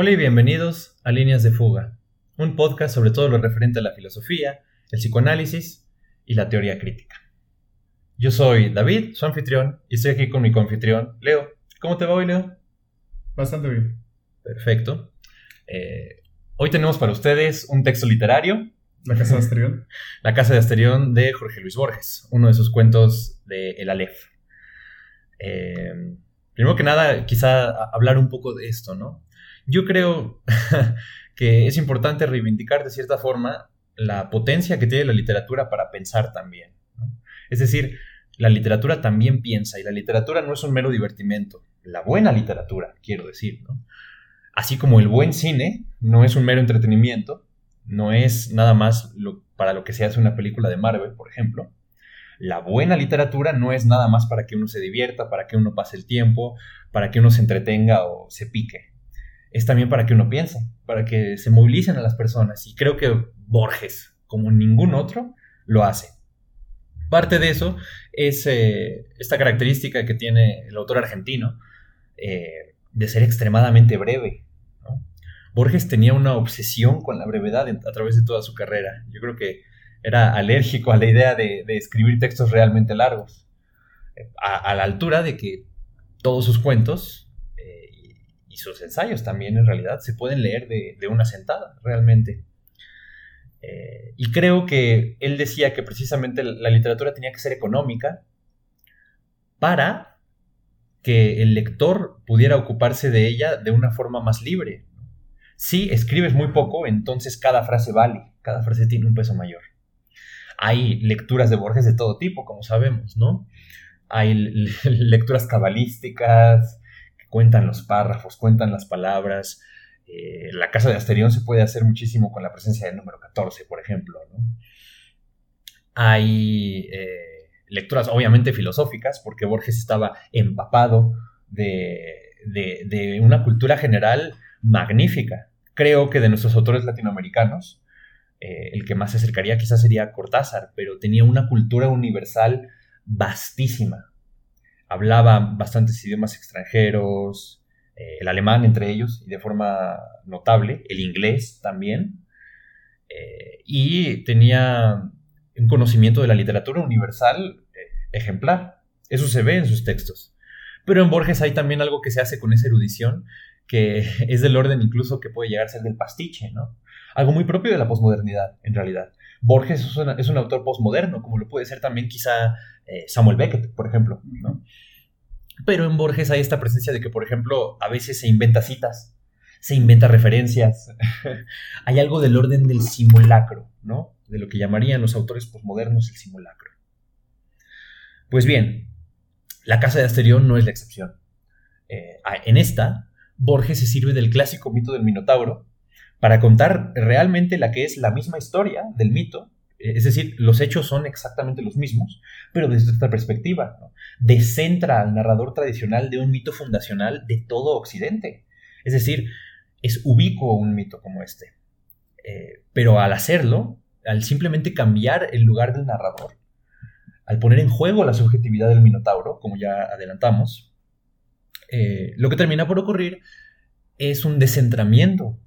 Hola y bienvenidos a Líneas de Fuga, un podcast sobre todo lo referente a la filosofía, el psicoanálisis y la teoría crítica. Yo soy David, su anfitrión, y estoy aquí con mi confitrión, Leo. ¿Cómo te va hoy, Leo? Bastante bien. Perfecto. Eh, hoy tenemos para ustedes un texto literario. La Casa de Asterión. La Casa de Asterión de Jorge Luis Borges, uno de sus cuentos de El Aleph. Eh, primero que nada, quizá hablar un poco de esto, ¿no? Yo creo que es importante reivindicar de cierta forma la potencia que tiene la literatura para pensar también. Es decir, la literatura también piensa y la literatura no es un mero divertimento. La buena literatura, quiero decir, Así como el buen cine no es un mero entretenimiento, no es nada más para lo que se hace una película de Marvel, por ejemplo. La buena literatura no es nada más para que uno se divierta, para que uno pase el tiempo, para que uno se entretenga o se pique es también para que uno piense, para que se movilicen a las personas. Y creo que Borges, como ningún otro, lo hace. Parte de eso es eh, esta característica que tiene el autor argentino eh, de ser extremadamente breve. Borges tenía una obsesión con la brevedad a través de toda su carrera. Yo creo que era alérgico a la idea de, escribir textos realmente largos, a la altura de que todos sus cuentos sus ensayos también en realidad se pueden leer de, una sentada, realmente. Eh, y creo que él decía que precisamente la literatura tenía que ser económica para que el lector pudiera ocuparse de ella de una forma más libre. Si escribes muy poco, entonces cada frase vale, cada frase tiene un peso mayor. Hay lecturas de Borges de todo tipo, como sabemos, ¿no? Hay lecturas cabalísticas, cuentan los párrafos, cuentan las palabras. Eh, la casa de Asterión se puede hacer muchísimo con la presencia del número 14, por ejemplo. Hay eh, lecturas obviamente filosóficas, porque Borges estaba empapado de, una cultura general magnífica. Creo que de nuestros autores latinoamericanos, eh, el que más se acercaría quizás sería Cortázar, pero tenía una cultura universal vastísima hablaba bastantes idiomas extranjeros, eh, el alemán entre ellos, y de forma notable, el inglés también, eh, y tenía un conocimiento de la literatura universal eh, ejemplar. Eso se ve en sus textos. Pero en Borges hay también algo que se hace con esa erudición, que es del orden incluso que puede llegar a ser del pastiche, ¿no? Algo muy propio de la posmodernidad, en realidad. Borges es, un autor postmoderno, como lo puede ser también quizá eh, Samuel Beckett, por ejemplo, ¿no? Pero en Borges hay esta presencia de que, por ejemplo, a veces se inventa citas, se inventa referencias. hay algo del orden del simulacro, ¿no? De lo que llamarían los autores postmodernos el simulacro. Pues bien, la Casa de Asterión no es la excepción. Eh, en esta, Borges se sirve del clásico mito del Minotauro para contar realmente la que es la misma historia del mito, eh, es decir, los hechos son exactamente los mismos, pero desde otra perspectiva. Descentra al narrador tradicional de un mito fundacional de todo Occidente. Es decir, es ubicuo un mito como este. Eh, pero al hacerlo, al simplemente cambiar el lugar del narrador, al poner en juego la subjetividad del Minotauro, como ya adelantamos, eh, lo que termina por ocurrir es un descentramiento.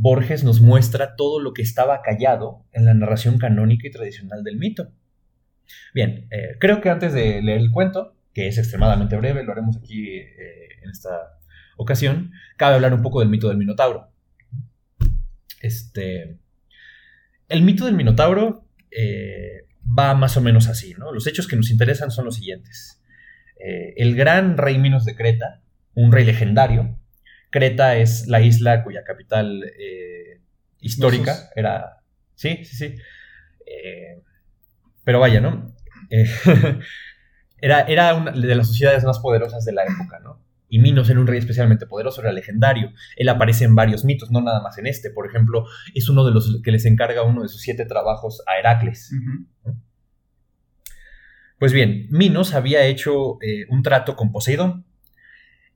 Borges nos muestra todo lo que estaba callado en la narración canónica y tradicional del mito. Bien, eh, creo que antes de leer el cuento, que es extremadamente breve, lo haremos aquí eh, en esta ocasión, cabe hablar un poco del mito del Minotauro. Este, el mito del Minotauro eh, va más o menos así, ¿no? Los hechos que nos interesan son los siguientes. el gran rey Minos de Creta, un rey legendario, Creta es la isla cuya capital eh, histórica era... Sí, sí, sí. Eh, pero vaya, ¿no? Eh, era, era una de las sociedades más poderosas de la época, ¿no? Y Minos era un rey especialmente poderoso, era legendario. Él aparece en varios mitos, no nada más en este. Por ejemplo, es uno de los que les encarga uno de sus siete trabajos a Heracles. Pues bien, Minos había hecho un trato con Poseidón,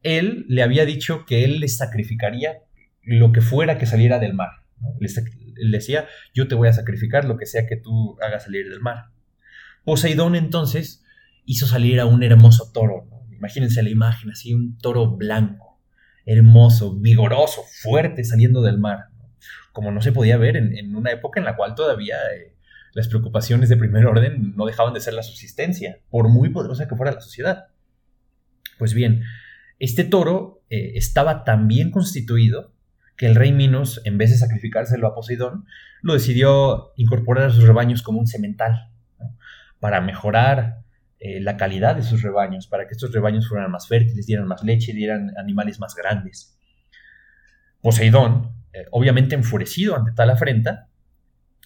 él le había dicho que él le sacrificaría lo que fuera que saliera del mar. Le, decía, yo te voy a sacrificar lo que sea que tú hagas salir del mar. Poseidón entonces hizo salir a un hermoso toro. Imagínense la imagen, así un toro blanco, hermoso, vigoroso, fuerte saliendo del mar, como no se podía ver en, una época en la cual todavía eh, las preocupaciones de primer orden no dejaban de ser la subsistencia, por muy poderosa que fuera la sociedad. Pues bien, este toro eh, estaba tan bien constituido que el rey Minos, en vez de sacrificárselo a Poseidón, lo decidió incorporar a sus rebaños como un semental, para mejorar eh, la calidad de sus rebaños, para que estos rebaños fueran más fértiles, dieran más leche, dieran animales más grandes. Poseidón, eh, obviamente enfurecido ante tal afrenta,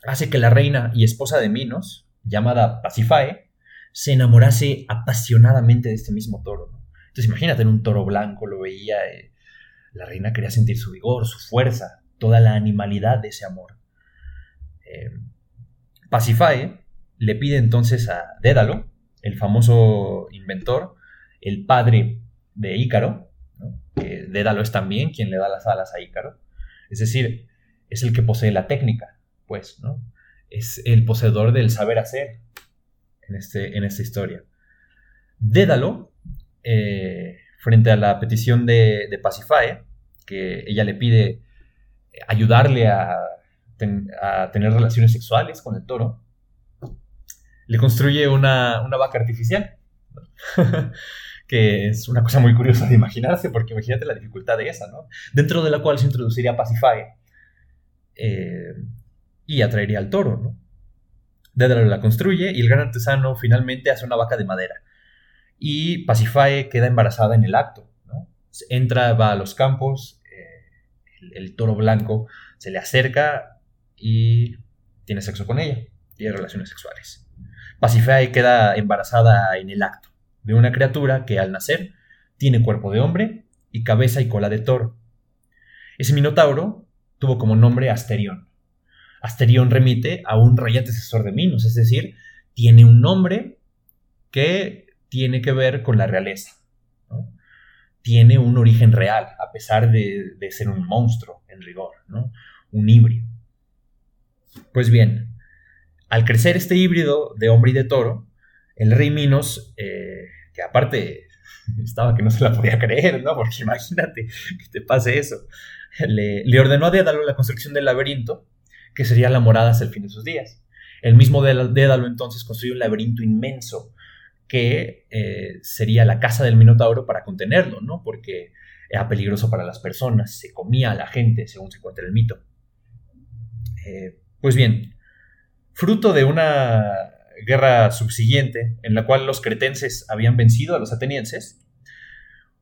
hace que la reina y esposa de Minos, llamada Pasifae, se enamorase apasionadamente de este mismo toro. Entonces imagínate un toro blanco, lo veía, eh, la reina quería sentir su vigor, su fuerza, toda la animalidad de ese amor. Eh, le pide entonces a Dédalo, el famoso inventor, el padre de Ícaro, Dédalo es también quien le da las alas a Ícaro, es decir, es el que posee la técnica, pues, ¿no? Es el poseedor del saber hacer en, este, en esta historia. Dédalo, eh, frente a la petición de, de Pasifae, que ella le pide ayudarle a, tener relaciones sexuales con el toro, le construye una, vaca artificial. que es una cosa muy curiosa de imaginarse, porque imagínate la dificultad de esa, ¿no? Dentro de la cual se introduciría Pacifae eh, y atraería al toro, ¿no? Dédalo la construye y el gran artesano finalmente hace una vaca de madera. Y Pacifae queda embarazada en el acto, ¿no? Entra, va a los campos, eh, el, toro blanco se le acerca y tiene sexo con ella, tiene relaciones sexuales. Pacifae queda embarazada en el acto de una criatura que al nacer tiene cuerpo de hombre y cabeza y cola de toro. Ese minotauro tuvo como nombre Asterión. Asterión remite a un rey antecesor de Minos, es decir, tiene un nombre que tiene que ver con la realeza. Tiene un origen real, a pesar de, ser un monstruo en rigor, ¿no? un híbrido. Pues bien, al crecer este híbrido de hombre y de toro, el rey Minos, eh, que aparte estaba que no se la podía creer, ¿no? Porque imagínate que te pase eso. Le, ordenó a Dédalo la construcción del laberinto, que sería la morada hasta el fin de sus días. El mismo Dédalo entonces construyó un laberinto inmenso que eh, sería la casa del Minotauro para contenerlo, ¿no? Porque era peligroso para las personas, se comía a la gente, según se cuenta el mito. Eh, pues bien, fruto de una guerra subsiguiente, en la cual los cretenses habían vencido a los atenienses,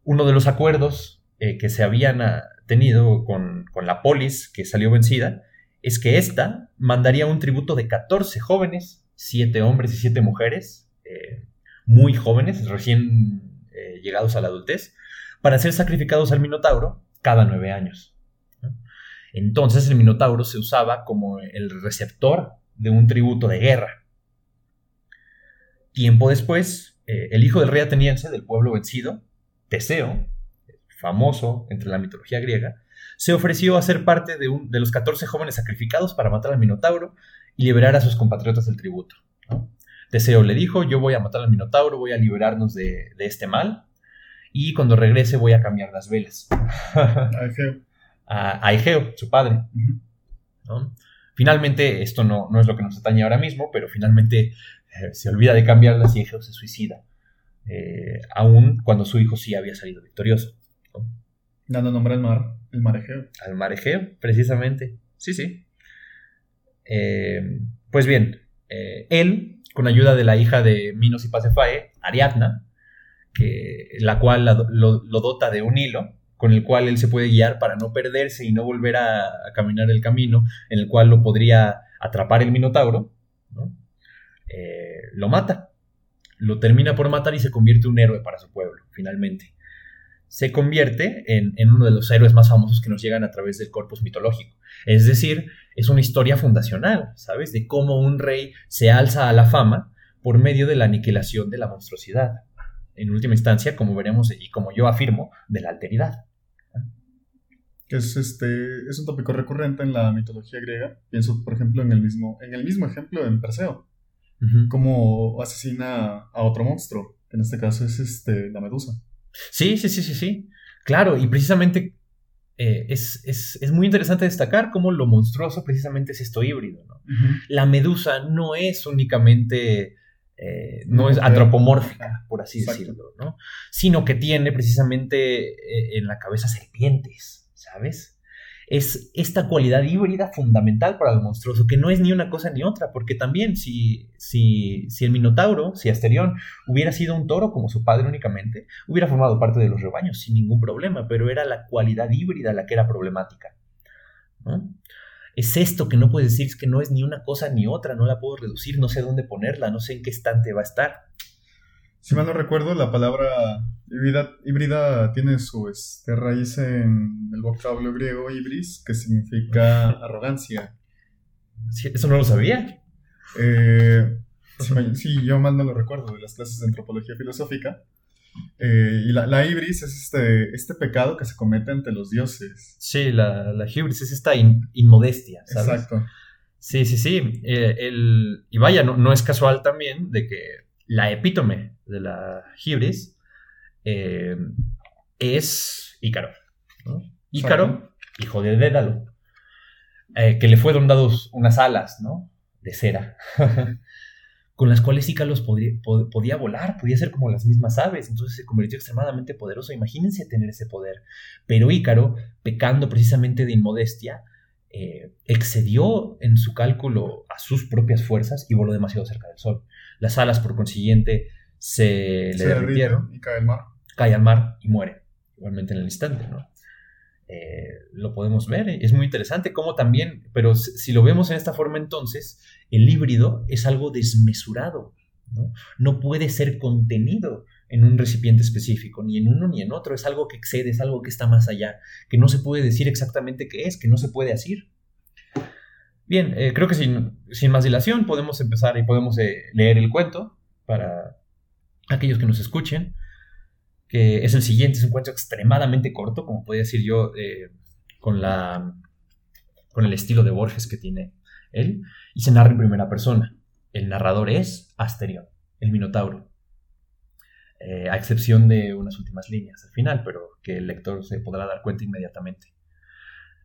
uno de los acuerdos eh, que se habían ah, tenido con, la polis que salió vencida es que ésta mandaría un tributo de 14 jóvenes, 7 hombres y 7 mujeres, muy jóvenes, recién eh, llegados a la adultez, para ser sacrificados al Minotauro cada nueve años. Entonces el Minotauro se usaba como el receptor de un tributo de guerra. Tiempo después, eh, el hijo del rey ateniense del pueblo vencido, Teseo, famoso entre la mitología griega, se ofreció a ser parte de, de los 14 jóvenes sacrificados para matar al Minotauro y liberar a sus compatriotas del tributo. Teseo le dijo, yo voy a matar al Minotauro, voy a liberarnos de, este mal, y cuando regrese voy a cambiar las velas. a, Egeo. su padre. Finalmente, esto no, no, es lo que nos atañe ahora mismo, pero finalmente eh, se olvida de cambiarlas y Egeo se suicida, eh, aún cuando su hijo sí había salido victorioso. Dando nombre al mar, el mar Egeo. Al mar Egeo, precisamente. Sí, sí. Eh, pues bien, él, con ayuda de la hija de Minos y Pasefae, Ariadna, la cual lo, dota de un hilo, con el cual él se puede guiar para no perderse y no volver a, caminar el camino en el cual lo podría atrapar el Minotauro, ¿no? Eh, lo mata. Lo termina por matar y se convierte en un héroe para su pueblo, finalmente. Se convierte en, uno de los héroes más famosos que nos llegan a través del corpus mitológico. Es decir, es una historia fundacional, ¿sabes? De cómo un rey se alza a la fama por medio de la aniquilación de la monstruosidad. En última instancia, como veremos y como yo afirmo, de la alteridad. Que es, este, es un tópico recurrente en la mitología griega. Pienso, por ejemplo, en el mismo, en el mismo ejemplo en Perseo como asesina a otro monstruo, que en este caso es este, la medusa. Sí, sí, sí, sí, sí. Claro, y precisamente eh, es, muy interesante destacar cómo lo monstruoso precisamente es esto híbrido. ¿no? La medusa no es únicamente, eh, no es antropomórfica, por así decirlo, ¿no? sino que tiene precisamente eh, en la cabeza serpientes, ¿sabes? Es esta cualidad híbrida fundamental para lo monstruoso, que no es ni una cosa ni otra, porque también si, si, si el Minotauro, si Asterión hubiera sido un toro como su padre únicamente, hubiera formado parte de los rebaños sin ningún problema, pero era la cualidad híbrida la que era problemática. Es esto que no puedes decir, es que no es ni una cosa ni otra, no la puedo reducir, no sé dónde ponerla, no sé en qué estante va a estar. Si mal no recuerdo, la palabra híbrida, tiene su este, raíz en el vocablo griego ibris, que significa arrogancia. ¿Eso no lo sabía? Eh, sí, yo mal no lo recuerdo de las clases de antropología filosófica. Eh, y la, ibris es este, este pecado que se comete ante los dioses. Sí, la, la ibris es esta inmodestia. Exacto. Sí, sí, sí. Eh, el, y vaya, no, no es casual también de que la epítome de la Hibris eh, es Ícaro. Ícaro, hijo de Dédalo, eh, que le fueron dados unas alas ¿no? de cera, con las cuales Ícaro podía volar, podía ser como las mismas aves, entonces se convirtió extremadamente poderoso. Imagínense tener ese poder. Pero Ícaro, pecando precisamente de inmodestia, eh, excedió en su cálculo a sus propias fuerzas y voló demasiado cerca del sol. Las alas, por consiguiente, se, le derritieron. Y cae al mar. Cae al mar y muere, igualmente en el instante, ¿no? Eh, lo podemos ver, es muy interesante cómo también, pero si lo vemos en esta forma entonces, el híbrido es algo desmesurado, ¿no? no puede ser contenido en un recipiente específico, ni en uno ni en otro, es algo que excede, es algo que está más allá, que no se puede decir exactamente qué es, que no se puede decir. Bien, eh, creo que sin, más dilación podemos empezar y podemos eh, leer el cuento para aquellos que nos escuchen, que es el siguiente, es un cuento extremadamente corto, como podría decir yo, eh, con, la, con el estilo de Borges que tiene él, y se narra en primera persona. El narrador es Asterión, el Minotauro, a excepción de unas últimas líneas al final, pero que el lector se podrá dar cuenta inmediatamente.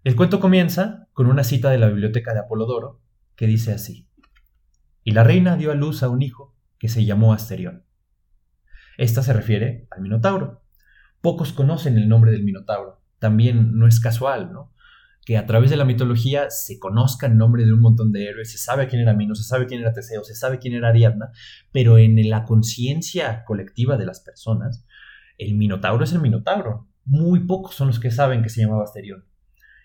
El cuento comienza con una cita de la biblioteca de Apolodoro que dice así: Y la reina dio a luz a un hijo que se llamó Asterión. Esta se refiere al Minotauro. Pocos conocen el nombre del Minotauro. También no es casual, ¿no? Que a través de la mitología se conozca el nombre de un montón de héroes, se sabe quién era Minos, se sabe quién era Teseo, se sabe quién era Ariadna, pero en la conciencia colectiva de las personas, el Minotauro es el Minotauro. Muy pocos son los que saben que se llamaba Asterión.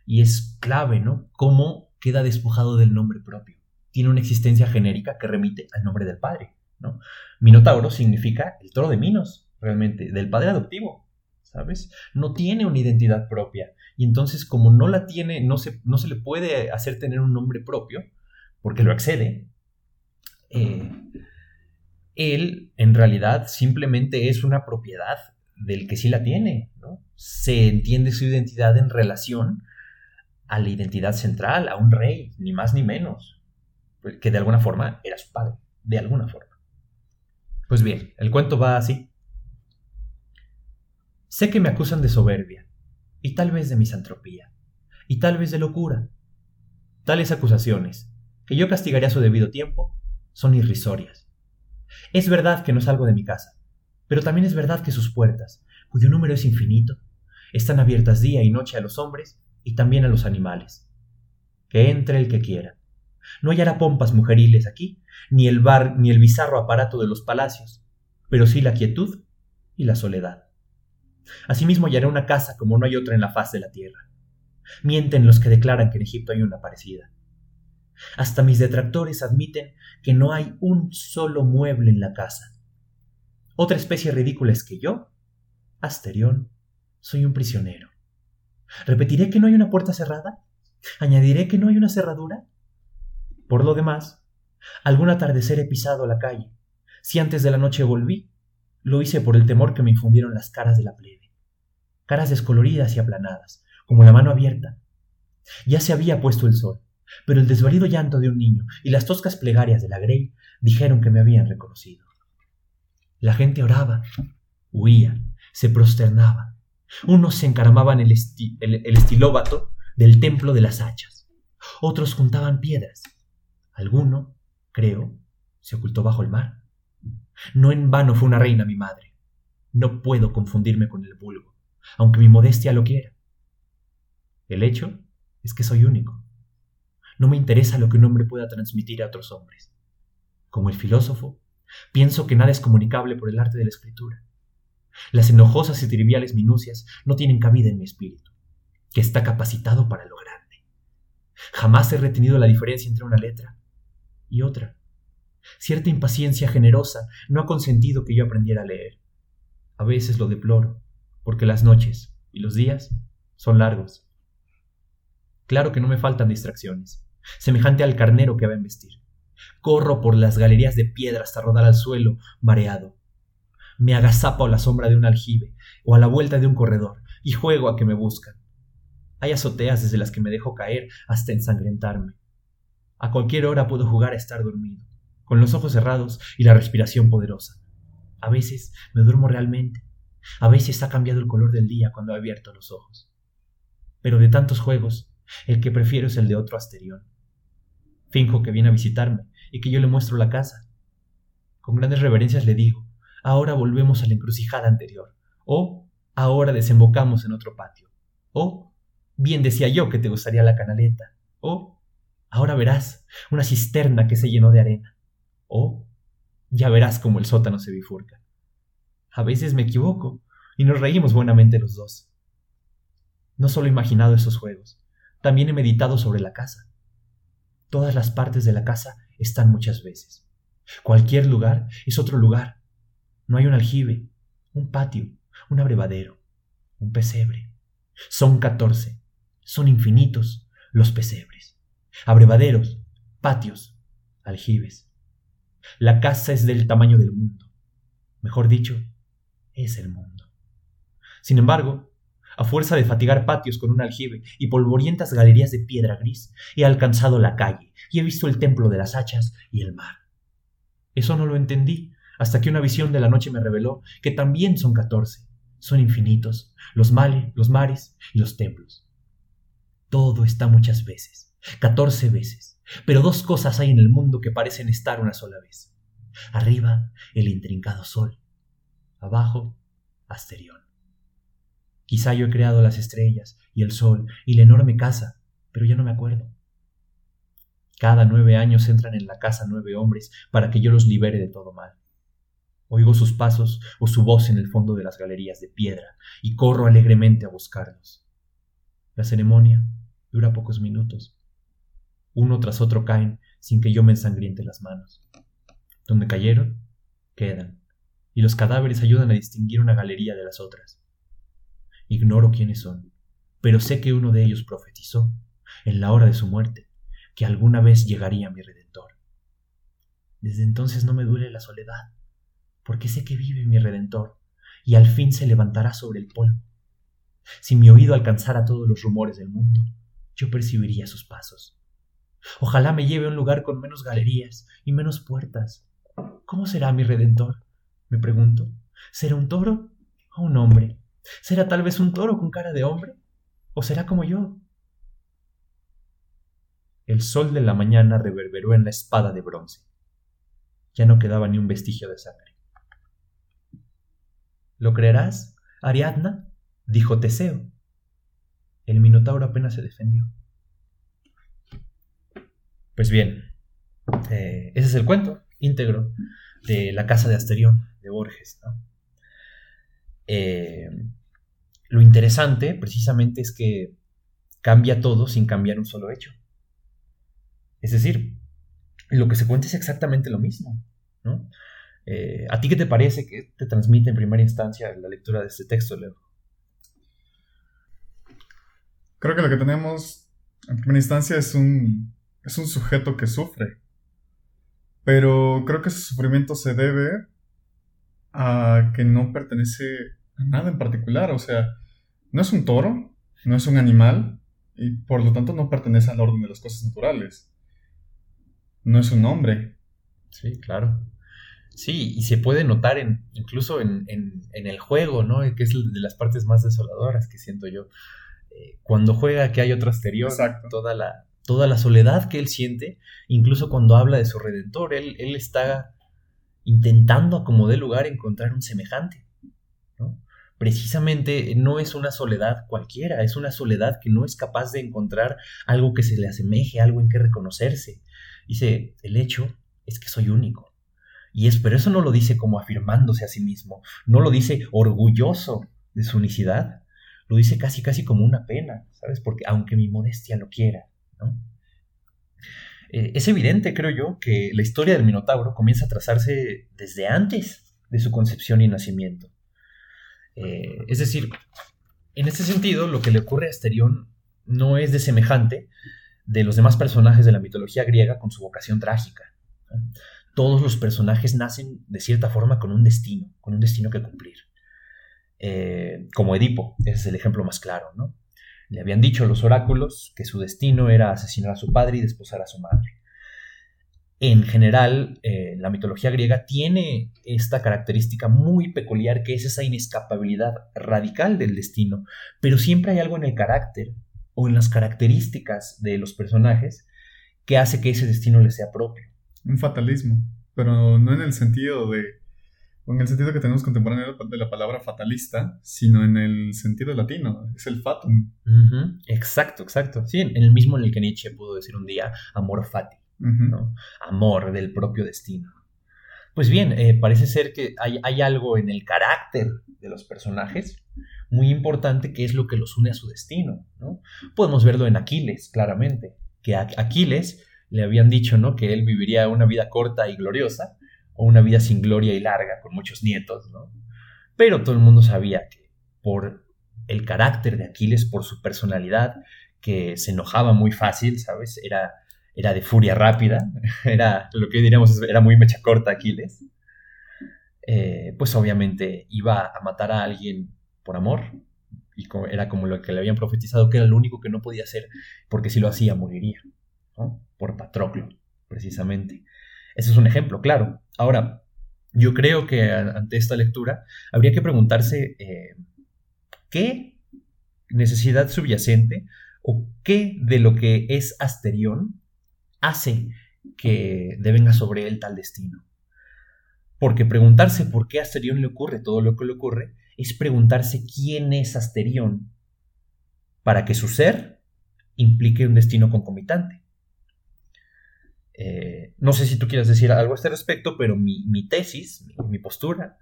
Y es clave, ¿no? Cómo queda despojado del nombre propio. Tiene una existencia genérica que remite al nombre del padre, ¿no? Minotauro significa el toro de Minos, realmente, del padre adoptivo, ¿sabes? No tiene una identidad propia. Y entonces, como no la tiene, no se, no se le puede hacer tener un nombre propio, porque lo excede, eh, él en realidad simplemente es una propiedad del que sí la tiene. Se entiende su identidad en relación a la identidad central, a un rey, ni más ni menos, que de alguna forma era su padre, de alguna forma. Pues bien, el cuento va así. Sé que me acusan de soberbia, y tal vez de misantropía, y tal vez de locura. Tales acusaciones, que yo castigaré a su debido tiempo, son irrisorias. Es verdad que no salgo de mi casa, pero también es verdad que sus puertas, cuyo número es infinito, están abiertas día y noche a los hombres y también a los animales. Que entre el que quiera. No hallará pompas mujeriles aquí, ni el bar ni el bizarro aparato de los palacios, pero sí la quietud y la soledad. Asimismo hallará una casa como no hay otra en la faz de la tierra. Mienten los que declaran que en Egipto hay una parecida. Hasta mis detractores admiten que no hay un solo mueble en la casa. Otra especie ridícula es que yo, Asterión, soy un prisionero. ¿Repetiré que no hay una puerta cerrada? ¿Añadiré que no hay una cerradura? Por lo demás, algún atardecer he pisado la calle. Si antes de la noche volví, lo hice por el temor que me infundieron las caras de la plebe. Caras descoloridas y aplanadas, como la mano abierta. Ya se había puesto el sol, pero el desvalido llanto de un niño y las toscas plegarias de la Grey dijeron que me habían reconocido. La gente oraba, huía, se prosternaba, Unos se encaramaban el, el estilóbato del templo de las hachas. Otros juntaban piedras. Alguno, creo, se ocultó bajo el mar. No en vano fue una reina mi madre. No puedo confundirme con el vulgo, aunque mi modestia lo quiera. El hecho es que soy único. No me interesa lo que un hombre pueda transmitir a otros hombres. Como el filósofo, pienso que nada es comunicable por el arte de la escritura. Las enojosas y triviales minucias no tienen cabida en mi espíritu, que está capacitado para lo grande. Jamás he retenido la diferencia entre una letra y otra. Cierta impaciencia generosa no ha consentido que yo aprendiera a leer. A veces lo deploro, porque las noches y los días son largos. Claro que no me faltan distracciones, semejante al carnero que va a embestir. Corro por las galerías de piedra hasta rodar al suelo, mareado. Me agazapo a la sombra de un aljibe o a la vuelta de un corredor y juego a que me buscan. Hay azoteas desde las que me dejo caer hasta ensangrentarme. A cualquier hora puedo jugar a estar dormido, con los ojos cerrados y la respiración poderosa. A veces me duermo realmente. A veces ha cambiado el color del día cuando he abierto los ojos. Pero de tantos juegos, el que prefiero es el de otro Asterión. Finjo que viene a visitarme y que yo le muestro la casa. Con grandes reverencias le digo, ahora volvemos a la encrucijada anterior, o ahora desembocamos en otro patio, o bien decía yo que te gustaría la canaleta, o ahora verás una cisterna que se llenó de arena, o ya verás cómo el sótano se bifurca. A veces me equivoco y nos reímos buenamente los dos. No solo he imaginado esos juegos, también he meditado sobre la casa. Todas las partes de la casa están muchas veces. Cualquier lugar es otro lugar. No hay un aljibe, un patio, un abrevadero, un pesebre. Son catorce. Son infinitos los pesebres. Abrevaderos, patios, aljibes. La casa es del tamaño del mundo. Mejor dicho, es el mundo. Sin embargo, a fuerza de fatigar patios con un aljibe y polvorientas galerías de piedra gris, he alcanzado la calle y he visto el templo de las hachas y el mar. Eso no lo entendí hasta que una visión de la noche me reveló que también son catorce, son infinitos, los males, los mares y los templos. Todo está muchas veces, catorce veces, pero dos cosas hay en el mundo que parecen estar una sola vez. Arriba, el intrincado sol, abajo, Asterión. Quizá yo he creado las estrellas y el sol y la enorme casa, pero ya no me acuerdo. Cada nueve años entran en la casa nueve hombres para que yo los libere de todo mal. Oigo sus pasos o su voz en el fondo de las galerías de piedra y corro alegremente a buscarlos. La ceremonia dura pocos minutos. Uno tras otro caen sin que yo me ensangriente las manos. Donde cayeron, quedan, y los cadáveres ayudan a distinguir una galería de las otras. Ignoro quiénes son, pero sé que uno de ellos profetizó, en la hora de su muerte, que alguna vez llegaría mi Redentor. Desde entonces no me duele la soledad, porque sé que vive mi Redentor, y al fin se levantará sobre el polvo. Si mi oído alcanzara todos los rumores del mundo, yo percibiría sus pasos. Ojalá me lleve a un lugar con menos galerías y menos puertas. ¿Cómo será mi Redentor? Me pregunto. ¿Será un toro o un hombre? ¿Será tal vez un toro con cara de hombre? ¿O será como yo? El sol de la mañana reverberó en la espada de bronce. Ya no quedaba ni un vestigio de sangre. ¿Lo creerás, Ariadna? dijo Teseo. El Minotauro apenas se defendió. Pues bien, eh, ese es el cuento íntegro de la casa de Asterión de Borges. Eh, lo interesante, precisamente, es que cambia todo sin cambiar un solo hecho. Es decir, lo que se cuenta es exactamente lo mismo. Eh, ¿A ti qué te parece que te transmite en primera instancia la lectura de este texto, Leo? Creo que lo que tenemos en primera instancia es un, es un sujeto que sufre. Pero creo que ese sufrimiento se debe a que no pertenece a nada en particular. O sea, no es un toro, no es un animal y por lo tanto no pertenece al orden de las cosas naturales. No es un hombre. Sí, claro. Sí, y se puede notar en, incluso en, el juego, ¿no? Que es de las partes más desoladoras que siento yo. Eh, cuando juega que hay otro exterior, toda la, toda la soledad que él siente, incluso cuando habla de su redentor, él, él está intentando como de lugar encontrar un semejante. ¿no? Precisamente no es una soledad cualquiera, es una soledad que no es capaz de encontrar algo que se le asemeje, algo en que reconocerse. Dice, el hecho es que soy único. Y es, pero eso no lo dice como afirmándose a sí mismo, no lo dice orgulloso de su unicidad, lo dice casi casi como una pena, ¿sabes? Porque aunque mi modestia lo quiera, Eh, es evidente, creo yo, que la historia del Minotauro comienza a trazarse desde antes de su concepción y nacimiento. Eh, es decir, en este sentido, lo que le ocurre a Asterión no es de semejante de los demás personajes de la mitología griega con su vocación trágica todos los personajes nacen de cierta forma con un destino, con un destino que cumplir. Eh, como Edipo, ese es el ejemplo más claro, ¿no? Le habían dicho los oráculos que su destino era asesinar a su padre y desposar a su madre. En general, eh, la mitología griega tiene esta característica muy peculiar que es esa inescapabilidad radical del destino, pero siempre hay algo en el carácter o en las características de los personajes que hace que ese destino les sea propio un fatalismo, pero no en el sentido de, en el sentido que tenemos contemporáneo de la palabra fatalista, sino en el sentido latino, es el fatum. Exacto, exacto. Sí, en el mismo en el que Nietzsche pudo decir un día amor fati, amor del propio destino. Pues bien, eh, parece ser que hay, hay, algo en el carácter de los personajes muy importante que es lo que los une a su destino. ¿no? Podemos verlo en Aquiles, claramente, que Aquiles le habían dicho, ¿no? Que él viviría una vida corta y gloriosa, o una vida sin gloria y larga, con muchos nietos, ¿no? Pero todo el mundo sabía que por el carácter de Aquiles, por su personalidad, que se enojaba muy fácil, ¿sabes? Era, era de furia rápida, era lo que diríamos, era muy mecha corta Aquiles. Eh, pues obviamente iba a matar a alguien por amor, y era como lo que le habían profetizado, que era lo único que no podía hacer, porque si lo hacía moriría. Por Patroclo, precisamente. Ese es un ejemplo, claro. Ahora, yo creo que ante esta lectura habría que preguntarse eh, qué necesidad subyacente o qué de lo que es Asterión hace que devenga sobre él tal destino. Porque preguntarse por qué a Asterión le ocurre todo lo que le ocurre es preguntarse quién es Asterión para que su ser implique un destino concomitante. Eh, no sé si tú quieres decir algo a este respecto, pero mi, tesis, mi, postura,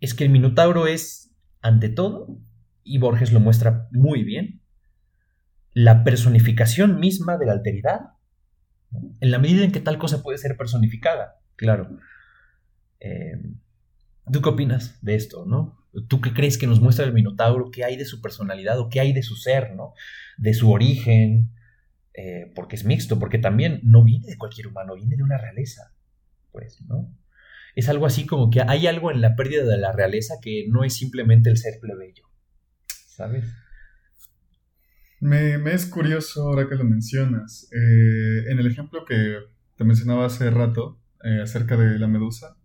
es que el Minotauro es, ante todo, y Borges lo muestra muy bien, la personificación misma de la alteridad. En la medida en que tal cosa puede ser personificada, claro. Eh, ¿Tú qué opinas de esto, no? ¿Tú qué crees que nos muestra el Minotauro? ¿Qué hay de su personalidad o qué hay de su ser, no? De su origen, eh, porque es mixto, porque también no viene de cualquier humano, viene de una realeza, pues, ¿no? Es algo así como que hay algo en la pérdida de la realeza que no es simplemente el ser plebeyo, ¿sabes? Me, es curioso ahora que lo mencionas. Eh, en el ejemplo que te mencionaba hace rato eh, acerca de la medusa,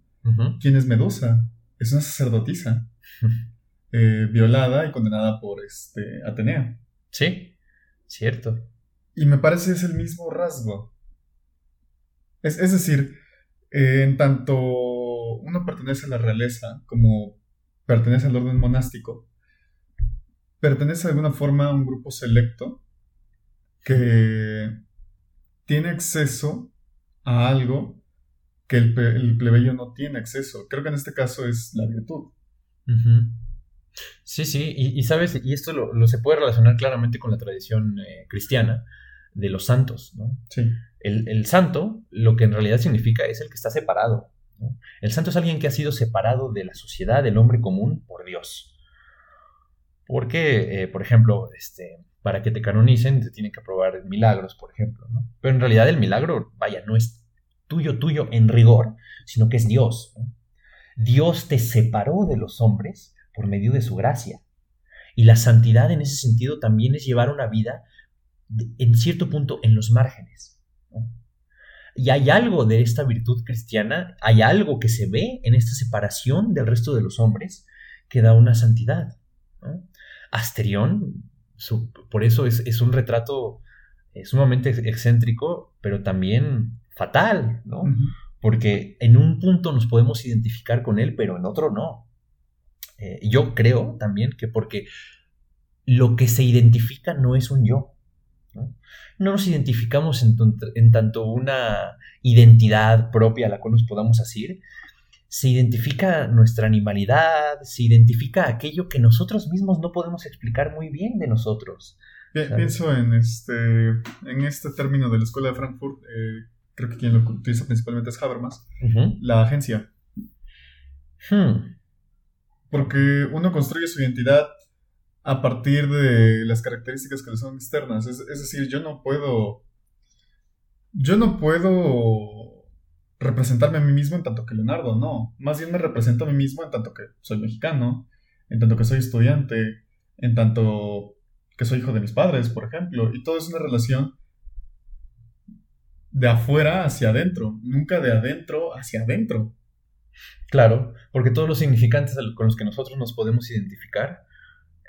¿quién es Medusa? Es una sacerdotisa violada y condenada por este, Atenea. Sí, cierto. Y me parece es el mismo rasgo. Es, decir, eh, en tanto uno pertenece a la realeza como pertenece al orden monástico, pertenece de alguna forma a un grupo selecto que tiene acceso a algo que el, plebeyo no tiene acceso. Creo que en este caso es la virtud. Sí, sí, y, sabes, y esto lo, se puede relacionar claramente con la tradición eh, cristiana, de los santos. ¿no? Sí. El, santo, lo que en realidad significa es el que está separado. El santo es alguien que ha sido separado de la sociedad, del hombre común, por Dios. Porque, eh, por ejemplo, este, para que te canonicen te tienen que aprobar milagros, por ejemplo. ¿no? Pero en realidad el milagro, vaya, no es tuyo, tuyo en rigor, sino que es Dios. Dios te separó de los hombres por medio de su gracia. Y la santidad en ese sentido también es llevar una vida en cierto punto en los márgenes. y hay algo de esta virtud cristiana, hay algo que se ve en esta separación del resto de los hombres que da una santidad. Asterión, por eso es, un retrato eh, sumamente excéntrico, pero también fatal, ¿no? Porque en un punto nos podemos identificar con él, pero en otro no. Eh, yo creo también que porque lo que se identifica no es un yo. No, nos identificamos en, tanto una identidad propia a la cual nos podamos asir, se identifica nuestra animalidad, se identifica aquello que nosotros mismos no podemos explicar muy bien de nosotros. Pienso en este, en este término de la Escuela de Frankfurt, eh, creo que quien lo utiliza principalmente es Habermas, la agencia. Hmm. Porque uno construye su identidad a partir de las características que le son externas. Es, decir, yo no puedo. Yo no puedo representarme a mí mismo en tanto que Leonardo, no. Más bien me represento a mí mismo en tanto que soy mexicano, en tanto que soy estudiante, en tanto que soy hijo de mis padres, por ejemplo. Y todo es una relación de afuera hacia adentro, nunca de adentro hacia adentro. Claro, porque todos los significantes con los que nosotros nos podemos identificar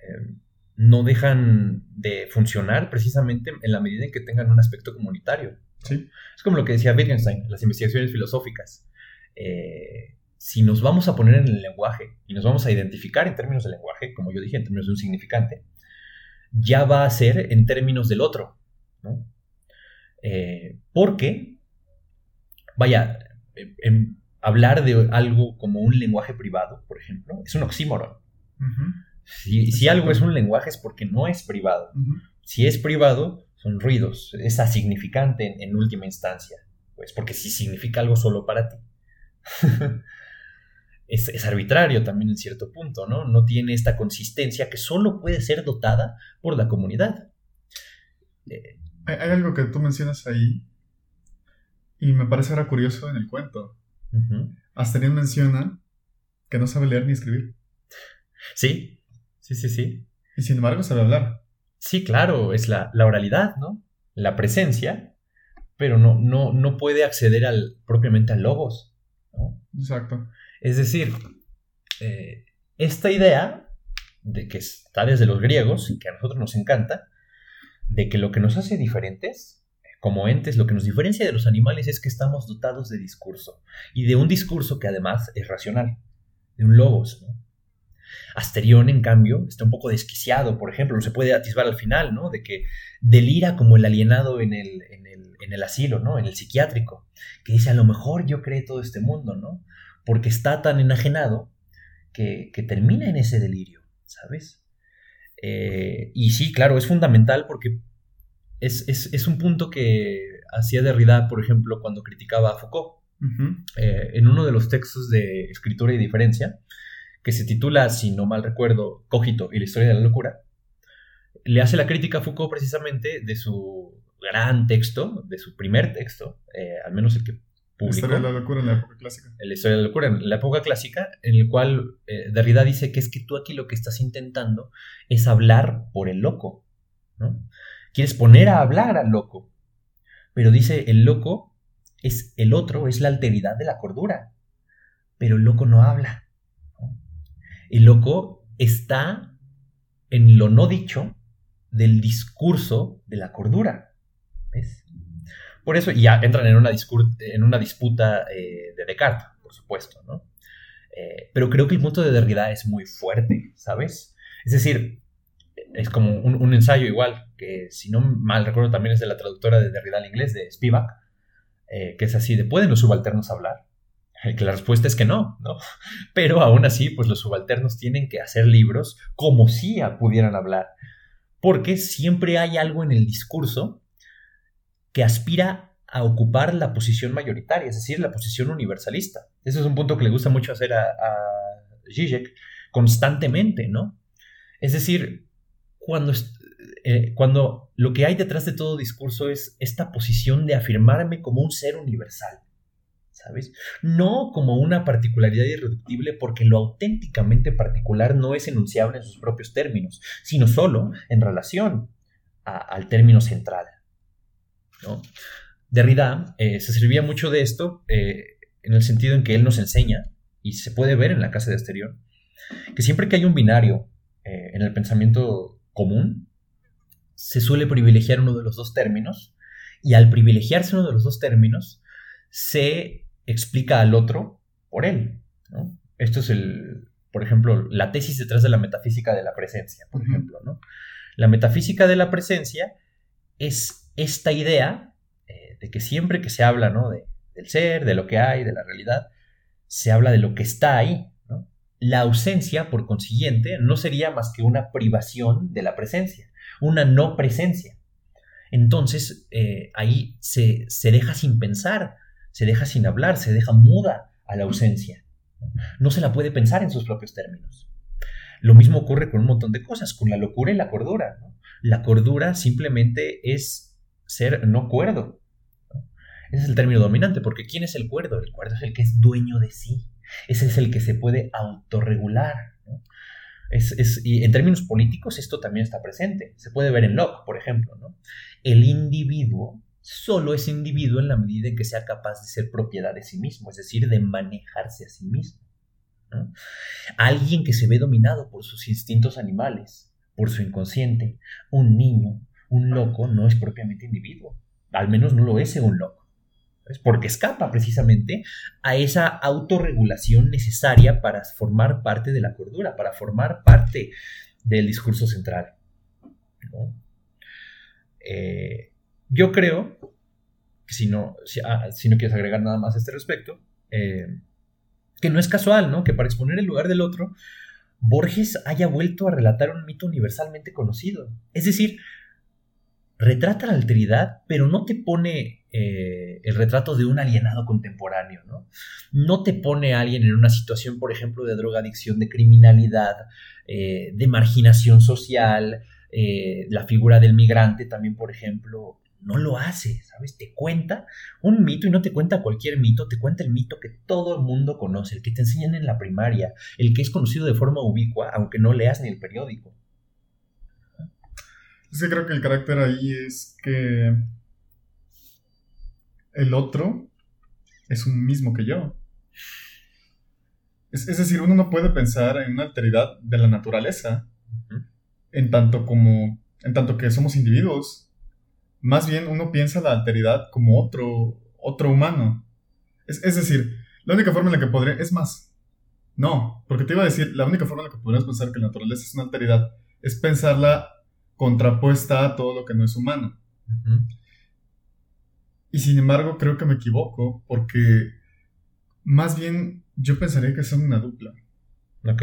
eh, no dejan de funcionar precisamente en la medida en que tengan un aspecto comunitario. Sí. Es como lo que decía Wittgenstein, las investigaciones filosóficas. Eh, si nos vamos a poner en el lenguaje y nos vamos a identificar en términos de lenguaje, como yo dije, en términos de un significante, ya va a ser en términos del otro. Eh, porque, vaya, hablar de algo como un lenguaje privado, por ejemplo, es un oxímoron. Si, algo es un lenguaje es porque no es privado. Si es privado, son ruidos, es asignificante en, última instancia, pues porque si significa algo solo para ti. es, arbitrario también en cierto punto, ¿no? No tiene esta consistencia que solo puede ser dotada por la comunidad. Eh, hay, algo que tú mencionas ahí y me parece ahora curioso en el cuento. Uh menciona que no sabe leer ni escribir. Sí, Sí, sí, sí. Y sin embargo sabe hablar. Sí, claro, es la, oralidad, ¿no? La presencia, pero no, no, no puede acceder al, propiamente al logos. ¿no? Exacto. Es decir, eh, esta idea de que está desde los griegos y que a nosotros nos encanta, de que lo que nos hace diferentes como entes, lo que nos diferencia de los animales es que estamos dotados de discurso y de un discurso que además es racional, de un logos. ¿no? Asterión, en cambio, está un poco desquiciado, por ejemplo, se puede atisbar al final, ¿no? De que delira como el alienado en el, en el, asilo, ¿no? En el psiquiátrico, que dice, a lo mejor yo creé todo este mundo, ¿no? Porque está tan enajenado que, termina en ese delirio, ¿sabes? Eh, y sí, claro, es fundamental porque es, un punto que hacía Derrida, por ejemplo, cuando criticaba a Foucault. Eh, en uno de los textos de Escritura y Diferencia, que se titula, si no mal recuerdo, Cogito y la historia de la locura, le hace la crítica a Foucault precisamente de su gran texto, de su primer texto, eh, al menos el que publicó. La historia de la locura en la época clásica. La historia de la locura en la época clásica, en el cual eh, Derrida dice que es que tú aquí lo que estás intentando es hablar por el loco, ¿no? Quieres poner a hablar al loco, pero dice el loco es el otro, es la alteridad de la cordura, pero el loco no habla. El loco está en lo no dicho del discurso de la cordura. ¿Ves? Por eso ya entran en una, en una disputa eh, de Descartes, por supuesto, ¿no? Eh, pero creo que el punto de Derrida es muy fuerte, ¿sabes? Es decir, es como un, ensayo igual, que si no mal recuerdo también es de la traductora de Derrida al inglés, de Spivak, eh, que es así de ¿pueden los subalternos hablar? Que la respuesta es que no, ¿no? Pero aún así, pues los subalternos tienen que hacer libros como si pudieran hablar, porque siempre hay algo en el discurso que aspira a ocupar la posición mayoritaria, es decir, la posición universalista. Ese es un punto que le gusta mucho hacer a, a Zizek constantemente, ¿no? Es decir, cuando, eh, cuando lo que hay detrás de todo discurso es esta posición de afirmarme como un ser universal No como una particularidad irreductible porque lo auténticamente particular no es enunciable en sus propios términos, sino solo en relación al término central. Derrida eh, se servía mucho de esto eh, en el sentido en que él nos enseña, y se puede ver en la casa de Asterión, que siempre que hay un binario eh, en el pensamiento común, se suele privilegiar uno de los dos términos, y al privilegiarse uno de los dos términos, se explica al otro por él. Esto es el, por ejemplo, la tesis detrás de la metafísica de la presencia, por ejemplo. ¿no? La metafísica de la presencia es esta idea eh, de que siempre que se habla ¿no? de, del ser, de lo que hay, de la realidad, se habla de lo que está ahí. La ausencia, por consiguiente, no sería más que una privación de la presencia, una no presencia. Entonces, eh, ahí se, se deja sin pensar, se deja sin hablar, se deja muda a la ausencia. No se la puede pensar en sus propios términos. Lo mismo ocurre con un montón de cosas, con la locura y la cordura. La cordura simplemente es ser no cuerdo. Ese es el término dominante, porque ¿quién es el cuerdo? El cuerdo es el que es dueño de sí. Ese es el que se puede autorregular. y en términos políticos esto también está presente. Se puede ver en Locke, por ejemplo. El individuo solo es individuo en la medida en que sea capaz de ser propiedad de sí mismo, es decir, de manejarse a sí mismo. Alguien que se ve dominado por sus instintos animales, por su inconsciente, un niño, un loco, no es propiamente individuo. Al menos no lo es según loco. Es porque escapa precisamente a esa autorregulación necesaria para formar parte de la cordura, para formar parte del discurso central. Eh, yo creo que si no, ah, si, no quieres agregar nada más a este respecto, eh, que no es casual, ¿no? Que para exponer el lugar del otro, Borges haya vuelto a relatar un mito universalmente conocido. Es decir, retrata la alteridad, pero no te pone eh, el retrato de un alienado contemporáneo, ¿no? No te pone a alguien en una situación, por ejemplo, de drogadicción, de criminalidad, eh, de marginación social, la figura del migrante también, por ejemplo, no lo hace, ¿sabes? Te cuenta un mito y no te cuenta cualquier mito, te cuenta el mito que todo el mundo conoce, el que te enseñan en la primaria, el que es conocido de forma ubicua, aunque no leas ni el periódico. Sí, creo que el carácter ahí es que el otro es un mismo que yo. Es, decir, uno no puede pensar en una alteridad de la naturaleza, en tanto como, en tanto que somos individuos más bien uno piensa la alteridad como otro, otro humano. Es, decir, la única forma en la que podría... Es más, no, porque te iba a decir, la única forma en la que podrías pensar que la naturaleza es una alteridad es pensarla contrapuesta a todo lo que no es humano. Y sin embargo, creo que me equivoco, porque más bien yo pensaría que son una dupla. Ok.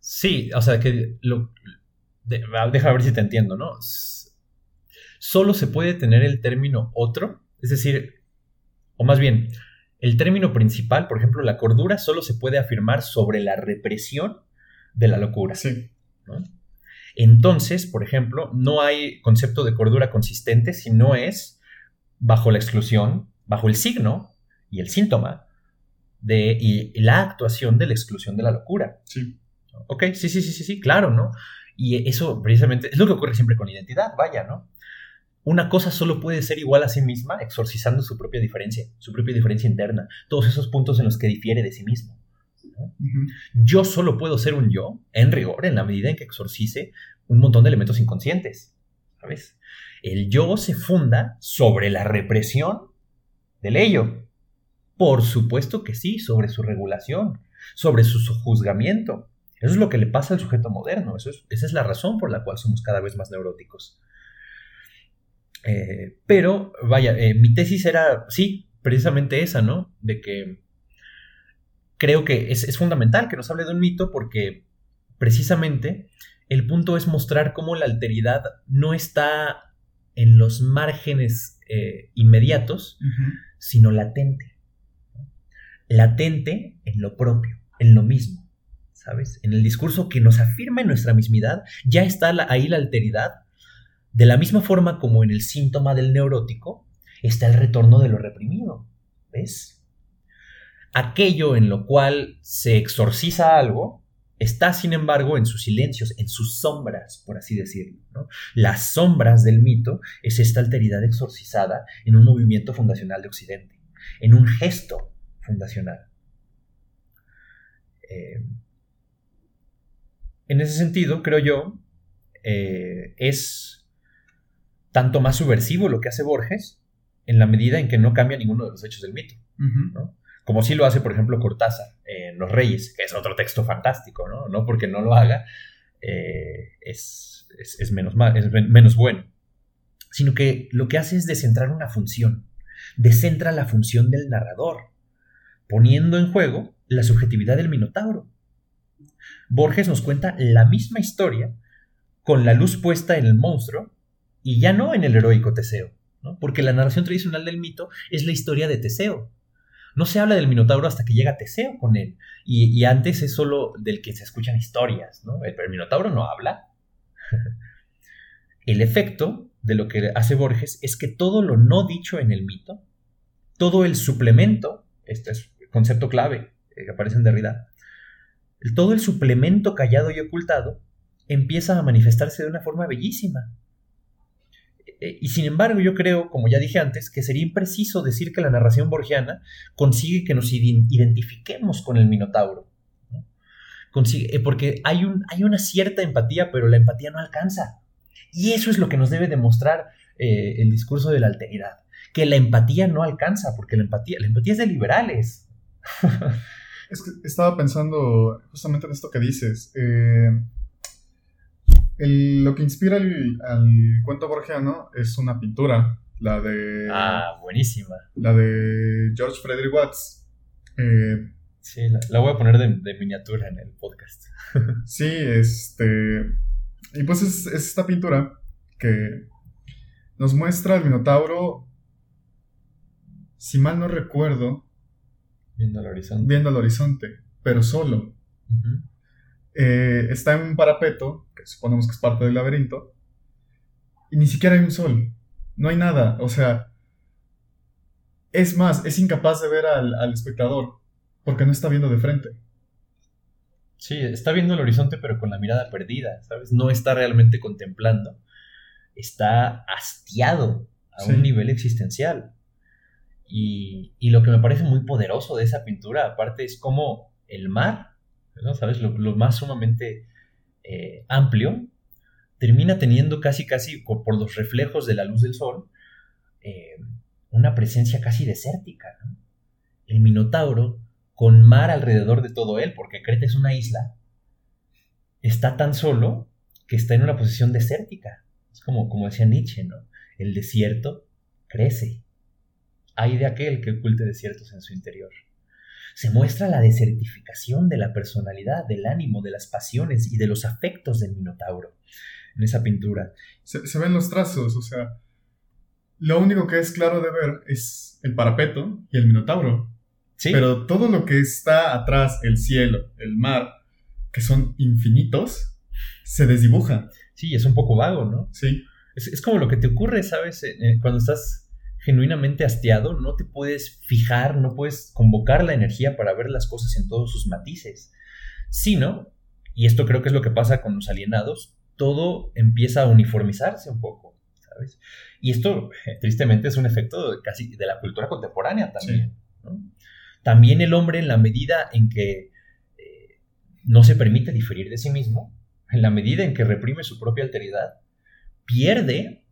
Sí, o sea, que lo... deja ver si te entiendo, ¿no? Solo se puede tener el término otro, es decir, o más bien, el término principal, por ejemplo, la cordura, solo se puede afirmar sobre la represión de la locura. Sí. Entonces, por ejemplo, no hay concepto de cordura consistente si no es bajo la exclusión, bajo el signo y el síntoma de y la actuación de la exclusión de la locura. Sí. Ok, sí, sí, sí, sí, sí, claro, ¿no? Y eso precisamente es lo que ocurre siempre con la identidad, vaya, ¿no? Una cosa solo puede ser igual a sí misma exorcizando su propia diferencia, su propia diferencia interna, todos esos puntos en los que difiere de sí mismo. Yo solo puedo ser un yo, en rigor, en la medida en que exorcice un montón de elementos inconscientes. ¿Sabes? El yo se funda sobre la represión del ello. Por supuesto que sí, sobre su regulación, sobre su juzgamiento. Eso es lo que le pasa al sujeto moderno. esa es la razón por la cual somos cada vez más neuróticos. Eh, pero, vaya, eh, mi tesis era, sí, precisamente esa, ¿no? De que creo que es, fundamental que nos hable de un mito porque precisamente el punto es mostrar cómo la alteridad no está en los márgenes eh, inmediatos, sino latente. Latente en lo propio, en lo mismo, ¿sabes? En el discurso que nos afirma en nuestra mismidad, ya está ahí la alteridad de la misma forma como en el síntoma del neurótico está el retorno de lo reprimido. ¿Ves? Aquello en lo cual se exorciza algo está, sin embargo, en sus silencios, en sus sombras, por así decirlo. Las sombras del mito es esta alteridad exorcizada en un movimiento fundacional de Occidente, en un gesto fundacional. Eh, en ese sentido, creo yo, eh, es tanto más subversivo lo que hace Borges en la medida en que no cambia ninguno de los hechos del mito. Como sí lo hace, por ejemplo, Cortázar en Los Reyes, que es otro texto fantástico, ¿no? No porque no lo haga eh, es, menos mal, es menos bueno, sino que lo que hace es descentrar una función, descentra la función del narrador, poniendo en juego la subjetividad del Minotauro. Borges nos cuenta la misma historia con la luz puesta en el monstruo y ya no en el heroico Teseo, porque la narración tradicional del mito es la historia de Teseo. No se habla del Minotauro hasta que llega Teseo con él, y, antes es solo del que se escuchan historias, ¿no? el Minotauro no habla. el efecto de lo que hace Borges es que todo lo no dicho en el mito, todo el suplemento, este es el concepto clave eh, que aparece en Derrida, todo el suplemento callado y ocultado empieza a manifestarse de una forma bellísima. E, y sin embargo, yo creo, como ya dije antes, que sería impreciso decir que la narración borgiana consigue que nos identifiquemos con el Minotauro. Consigue, eh, porque hay, un, hay una cierta empatía, pero la empatía no alcanza. Y eso es lo que nos debe demostrar eh, el discurso de la alteridad. Que la empatía no alcanza, porque la empatía, la empatía es de liberales. Es que estaba pensando justamente en esto que dices. Eh, lo que inspira al cuento borgiano es una pintura, la de... Ah, buenísima. La de George Frederick Watts. Eh, sí, la, voy a poner de, miniatura en el podcast. sí, este... Y pues es, esta pintura que nos muestra al Minotauro, si mal no recuerdo, viendo al horizonte. Viendo al horizonte, pero solo. Eh, está en un parapeto, que suponemos que es parte del laberinto, y ni siquiera hay un sol, no hay nada, o sea, es más, es incapaz de ver al, espectador, porque no está viendo de frente. Sí, está viendo el horizonte pero con la mirada perdida, ¿sabes? No está realmente contemplando, está hastiado a un nivel existencial. Y, lo que me parece muy poderoso de esa pintura, aparte, es como el mar ¿sabes? Lo, más sumamente eh, amplio, termina teniendo casi, casi, por los reflejos de la luz del sol, eh, una presencia casi desértica. El Minotauro, con mar alrededor de todo él, porque Creta es una isla, está tan solo que está en una posición desértica. Es como, como decía Nietzsche, ¿no? El desierto crece. Hay de aquel que oculte desiertos en su interior se muestra la desertificación de la personalidad, del ánimo, de las pasiones y de los afectos del Minotauro en esa pintura. Se, ven los trazos, o sea, lo único que es claro de ver es el parapeto y el Minotauro. ¿Sí? Pero todo lo que está atrás, el cielo, el mar, que son infinitos, se desdibuja. Sí, es un poco vago, ¿no? Sí. Es, como lo que te ocurre, ¿sabes? Eh, eh, cuando estás genuinamente hastiado, no te puedes fijar, no puedes convocar la energía para ver las cosas en todos sus matices, sino, y esto creo que es lo que pasa con los alienados, todo empieza a uniformizarse un poco, ¿sabes? Y esto, tristemente, es un efecto casi de la cultura contemporánea también. También el hombre, en la medida en que eh, no se permite diferir de sí mismo, en la medida en que reprime su propia alteridad, pierde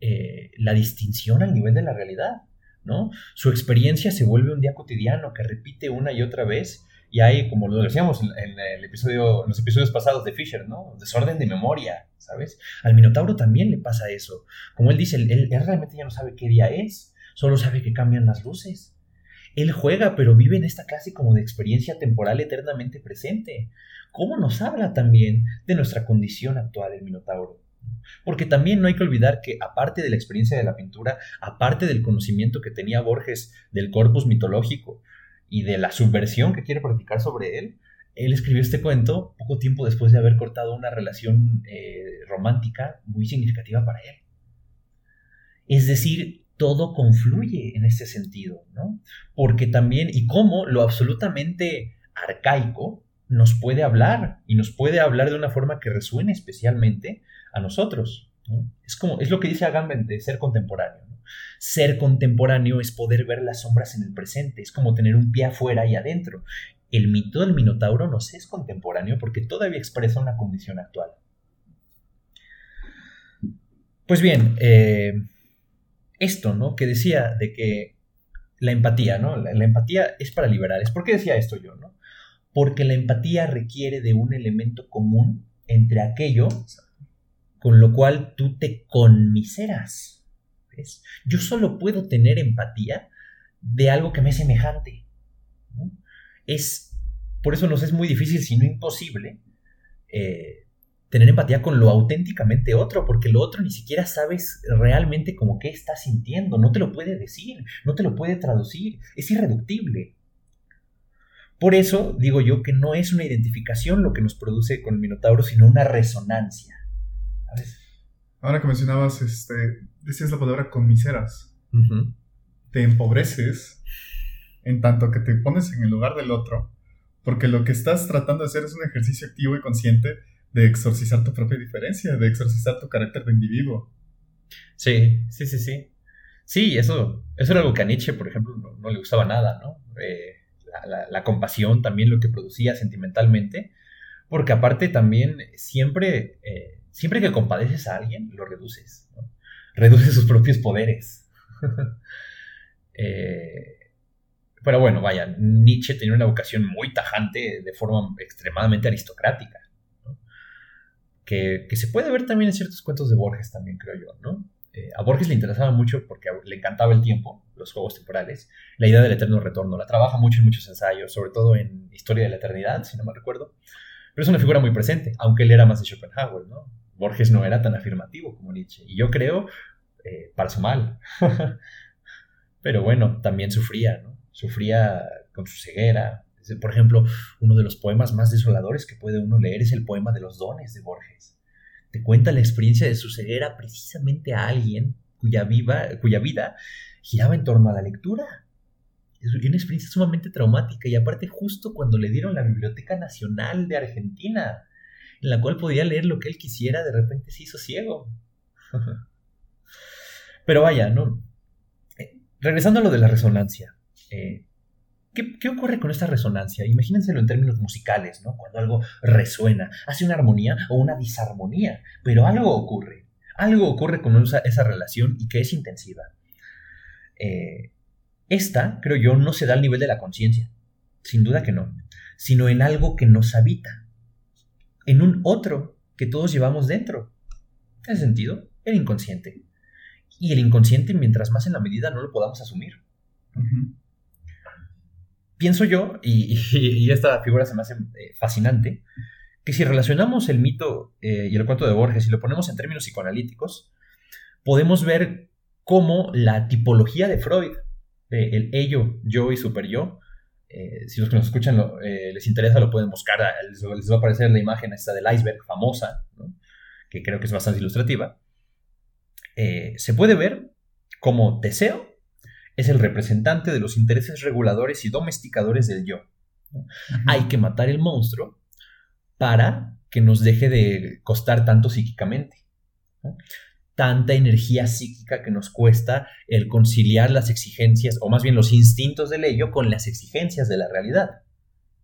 eh, la distinción al nivel de la realidad, ¿no? Su experiencia se vuelve un día cotidiano que repite una y otra vez y hay, como lo decíamos en, el episodio, en los episodios pasados de Fisher, ¿no? Desorden de memoria, ¿sabes? Al Minotauro también le pasa eso. Como él dice, él, él realmente ya no sabe qué día es, solo sabe que cambian las luces. Él juega, pero vive en esta clase como de experiencia temporal eternamente presente. ¿Cómo nos habla también de nuestra condición actual el Minotauro? Porque también no hay que olvidar que, aparte de la experiencia de la pintura, aparte del conocimiento que tenía Borges del corpus mitológico y de la subversión que quiere practicar sobre él, él escribió este cuento poco tiempo después de haber cortado una relación eh, romántica muy significativa para él. Es decir, todo confluye en este sentido, ¿no? Porque también, y cómo lo absolutamente arcaico, nos puede hablar y nos puede hablar de una forma que resuene especialmente a nosotros. Es como, es lo que dice Agamben de ser contemporáneo. Ser contemporáneo es poder ver las sombras en el presente, es como tener un pie afuera y adentro. El mito del Minotauro no es contemporáneo porque todavía expresa una condición actual. Pues bien, eh, esto, ¿no? Que decía de que la empatía, ¿no? La, la, empatía es para liberales. ¿Por qué decía esto yo, no? Porque la empatía requiere de un elemento común entre aquello con lo cual tú te conmiseras. ¿ves? Yo solo puedo tener empatía de algo que me es semejante. Es, por eso nos es muy difícil, si no imposible, eh, tener empatía con lo auténticamente otro, porque lo otro ni siquiera sabes realmente como qué está sintiendo, no te lo puede decir, no te lo puede traducir, es irreductible. Por eso digo yo que no es una identificación lo que nos produce con el Minotauro, sino una resonancia. Ahora que mencionabas, este, decías la palabra conmiseras. Te empobreces en tanto que te pones en el lugar del otro, porque lo que estás tratando de hacer es un ejercicio activo y consciente de exorcizar tu propia diferencia, de exorcizar tu carácter de individuo. Sí, sí, sí, sí. Sí, eso, eso era algo que a Nietzsche, por ejemplo, no, le gustaba nada, ¿no? Eh, la, compasión, también lo que producía sentimentalmente, porque aparte también siempre eh, siempre que compadeces a alguien, lo reduces. ¿no? Reduces sus propios poderes. Eh, pero bueno, vaya, Nietzsche tenía una vocación muy tajante de forma extremadamente aristocrática. Que, se puede ver también en ciertos cuentos de Borges también, creo yo. Eh, a Borges le interesaba mucho porque le encantaba el tiempo, los juegos temporales, la idea del eterno retorno. La trabaja mucho en muchos ensayos, sobre todo en Historia de la Eternidad, si no me recuerdo. Pero es una figura muy presente, aunque él era más de Schopenhauer, ¿no? Borges no era tan afirmativo como Nietzsche. Y yo creo, eh, para su mal. Pero bueno, también sufría, ¿no? Sufría con su ceguera. Por ejemplo, uno de los poemas más desoladores que puede uno leer es el poema de los dones de Borges. Te cuenta la experiencia de su ceguera precisamente a alguien cuya, cuya vida giraba en torno a la lectura. Es una experiencia sumamente traumática y aparte justo cuando le dieron la Biblioteca Nacional de Argentina en la cual podía leer lo que él quisiera, de repente se hizo ciego. Pero vaya, ¿no? Eh, regresando a lo de la resonancia. Eh, ¿qué, ocurre con esta resonancia? Imagínenselo en términos musicales, ¿no? Cuando algo resuena, hace una armonía o una disarmonía, pero algo ocurre. Algo ocurre con esa, relación y que es intensiva. Eh, esta, creo yo, no se da al nivel de la conciencia, sin duda que no, sino en algo que nos habita, en un otro que todos llevamos dentro. ¿En sentido? El inconsciente. Y el inconsciente, mientras más en la medida no lo podamos asumir. Pienso yo, y, esta figura se me hace eh, fascinante, que si relacionamos el mito eh, y el cuento de Borges y lo ponemos en términos psicoanalíticos, podemos ver cómo la tipología de Freud, el ello, yo y super yo, eh, si los que nos escuchan eh, les interesa, lo pueden buscar. Les, va a aparecer la imagen esta del iceberg famosa, que creo que es bastante ilustrativa. Eh, se puede ver como Teseo es el representante de los intereses reguladores y domesticadores del yo. Hay que matar el monstruo para que nos deje de costar tanto psíquicamente tanta energía psíquica que nos cuesta el conciliar las exigencias, o más bien los instintos del ello, con las exigencias de la realidad.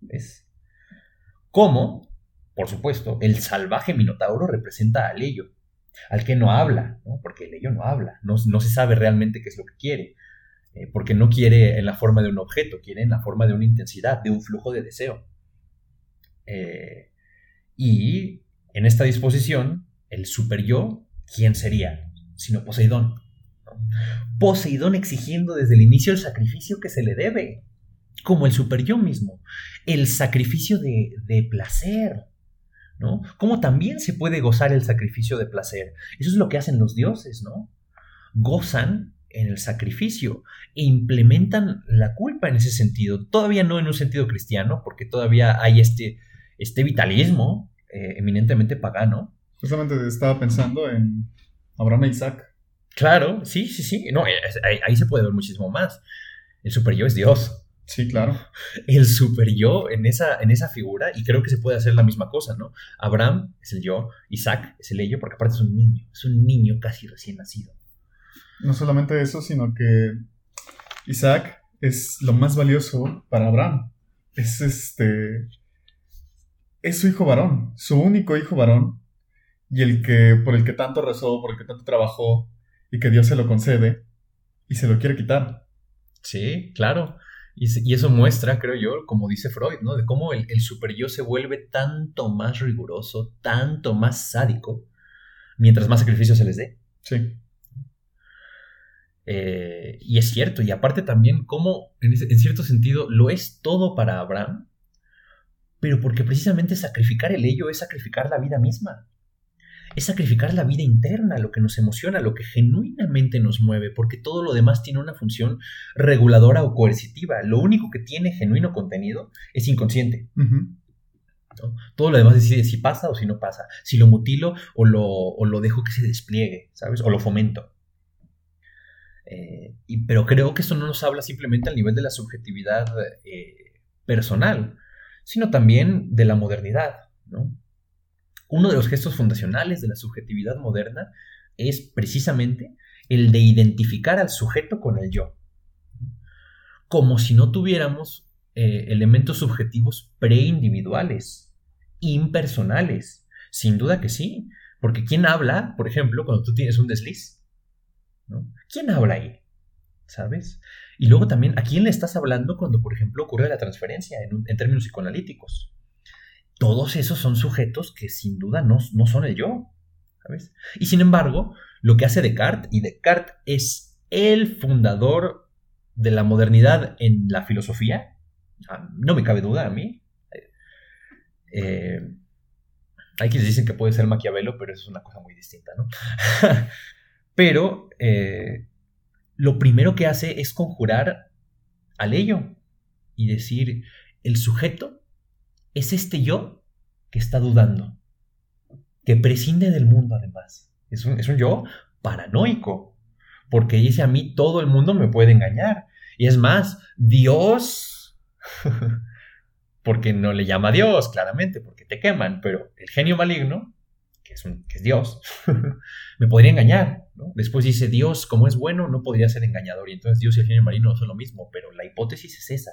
¿Ves? Como, por supuesto, el salvaje minotauro representa al ello, al que no habla, porque el ello no habla, no, se sabe realmente qué es lo que quiere, eh, porque no quiere en la forma de un objeto, quiere en la forma de una intensidad, de un flujo de deseo. Eh, y en esta disposición, el super yo ¿quién sería? Sino Poseidón. Poseidón exigiendo desde el inicio el sacrificio que se le debe, como el super yo mismo, el sacrificio de, placer, ¿no? Como también se puede gozar el sacrificio de placer. Eso es lo que hacen los dioses, ¿no? Gozan en el sacrificio e implementan la culpa en ese sentido. Todavía no en un sentido cristiano, porque todavía hay este, este vitalismo eh, eminentemente pagano, Justamente estaba pensando en Abraham e Isaac. Claro, sí, sí, sí. No, ahí, se puede ver muchísimo más. El super yo es Dios. Sí, claro. El super yo en esa, en esa figura, y creo que se puede hacer la misma cosa, ¿no? Abraham es el yo, Isaac es el ello, porque aparte es un niño, es un niño casi recién nacido. No solamente eso, sino que Isaac es lo más valioso para Abraham. Es este. Es su hijo varón, su único hijo varón, y el que, por el que tanto rezó, por el que tanto trabajó, y que Dios se lo concede, y se lo quiere quitar. Sí, claro. Y, eso muestra, creo yo, como dice Freud, ¿no? De cómo el, el super yo se vuelve tanto más riguroso, tanto más sádico, mientras más sacrificio se les dé. Sí. Eh, y es cierto, y aparte también cómo, en, en cierto sentido, lo es todo para Abraham, pero porque precisamente sacrificar el ello es sacrificar la vida misma es sacrificar la vida interna, lo que nos emociona, lo que genuinamente nos mueve, porque todo lo demás tiene una función reguladora o coercitiva. Lo único que tiene genuino contenido es inconsciente. Todo lo demás decide si pasa o si no pasa, si lo mutilo o lo, lo dejo que se despliegue, ¿sabes? O lo fomento. Eh, y, pero creo que eso no nos habla simplemente al nivel de la subjetividad eh, personal, sino también de la modernidad, ¿no? Uno de los gestos fundacionales de la subjetividad moderna es precisamente el de identificar al sujeto con el yo, como si no tuviéramos eh, elementos subjetivos preindividuales, impersonales. Sin duda que sí, porque ¿quién habla, por ejemplo, cuando tú tienes un desliz? ¿Quién habla ahí? ¿Sabes? Y luego también, ¿a quién le estás hablando cuando, por ejemplo, ocurre la transferencia en términos psicoanalíticos? Todos esos son sujetos que sin duda no, no son el yo. ¿sabes? Y sin embargo, lo que hace Descartes, y Descartes es el fundador de la modernidad en la filosofía, no me cabe duda a mí. Eh, hay quienes dicen que puede ser Maquiavelo, pero eso es una cosa muy distinta, ¿no? pero eh, lo primero que hace es conjurar al ello y decir, el sujeto es este yo que está dudando, que prescinde del mundo además. Es un, yo paranoico, porque dice a mí todo el mundo me puede engañar. Y es más, Dios, porque no le llama Dios, claramente, porque te queman, pero el genio maligno que es, que es Dios, me podría engañar. Después dice, Dios, como es bueno, no podría ser engañador. Y entonces Dios y el genio marino son lo mismo, pero la hipótesis es esa.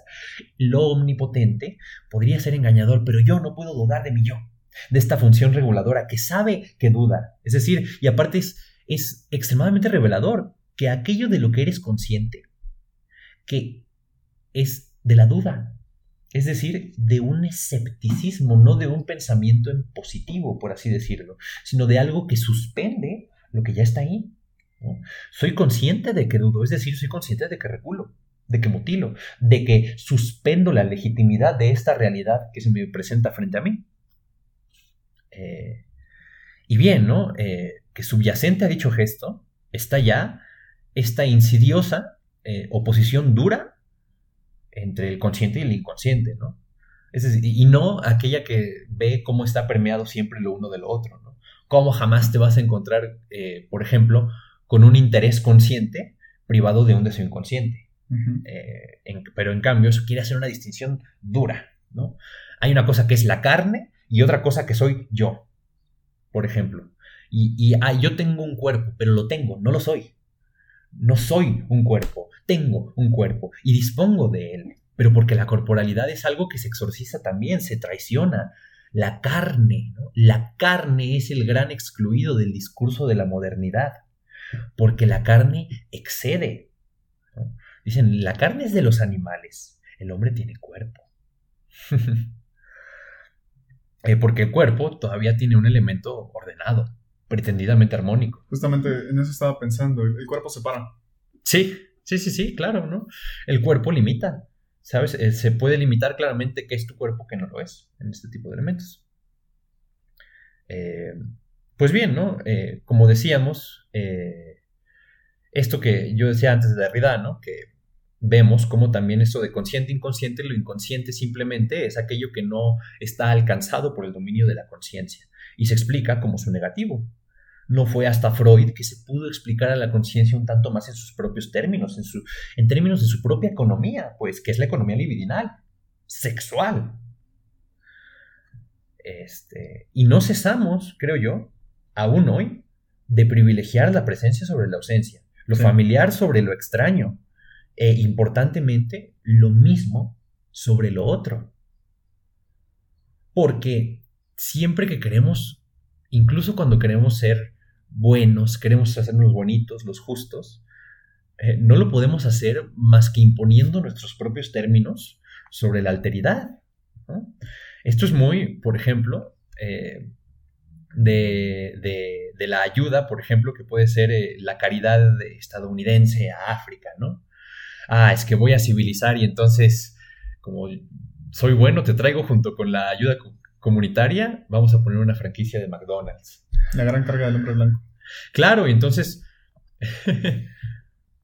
Lo omnipotente podría ser engañador, pero yo no puedo dudar de mi yo, de esta función reguladora que sabe que duda. Es decir, y aparte es, es extremadamente revelador que aquello de lo que eres consciente, que es de la duda, es decir, de un escepticismo, no de un pensamiento en positivo, por así decirlo, sino de algo que suspende lo que ya está ahí. Soy consciente de que dudo, es decir, soy consciente de que reculo, de que mutilo, de que suspendo la legitimidad de esta realidad que se me presenta frente a mí. Eh, y bien, ¿no? Eh, que subyacente a dicho gesto está ya esta insidiosa eh, oposición dura entre el consciente y el inconsciente, ¿no? y no aquella que ve cómo está permeado siempre lo uno de lo otro, ¿no? Cómo jamás te vas a encontrar, eh, por ejemplo, con un interés consciente privado de un deseo inconsciente. Eh, pero en cambio, eso quiere hacer una distinción dura, ¿no? Hay una cosa que es la carne y otra cosa que soy yo, por ejemplo. Y, y ah, yo tengo un cuerpo, pero lo tengo, no lo soy. No soy un cuerpo, tengo un cuerpo y dispongo de él, pero porque la corporalidad es algo que se exorciza también, se traiciona. La carne, la carne es el gran excluido del discurso de la modernidad, porque la carne excede. Dicen, la carne es de los animales, el hombre tiene cuerpo. Eh, porque el cuerpo todavía tiene un elemento ordenado, pretendidamente armónico. Justamente en eso estaba pensando, el cuerpo se para. Sí, sí, sí, sí, claro, ¿no? El cuerpo limita, ¿sabes? Eh, se puede limitar claramente qué es tu cuerpo, qué no lo es, en este tipo de elementos. Eh, pues bien, ¿no? Eh, como decíamos, esto que yo decía antes de Derrida, ¿no? Que vemos como también eso de consciente inconsciente, lo inconsciente simplemente es aquello que no está alcanzado por el dominio de la conciencia y se explica como su negativo. No fue hasta Freud que se pudo explicar a la conciencia un tanto más en sus propios términos, en, su, en términos de su propia economía, pues, que es la economía libidinal, sexual. Este, y no cesamos, creo yo, aún hoy, de privilegiar la presencia sobre la ausencia, lo familiar sobre lo extraño, e importantemente, lo mismo sobre lo otro. Porque siempre que queremos, incluso cuando queremos ser buenos, queremos hacernos bonitos, los justos, eh, no lo podemos hacer más que imponiendo nuestros propios términos sobre la alteridad. Esto es muy, por ejemplo, eh, de, la ayuda, por ejemplo, que puede ser eh, la caridad estadounidense a África, ¿no? Ah, es que voy a civilizar y entonces, como soy bueno, te traigo junto con la ayuda comunitaria, vamos a poner una franquicia de McDonald's. La gran carga del hombre blanco. Claro, y entonces,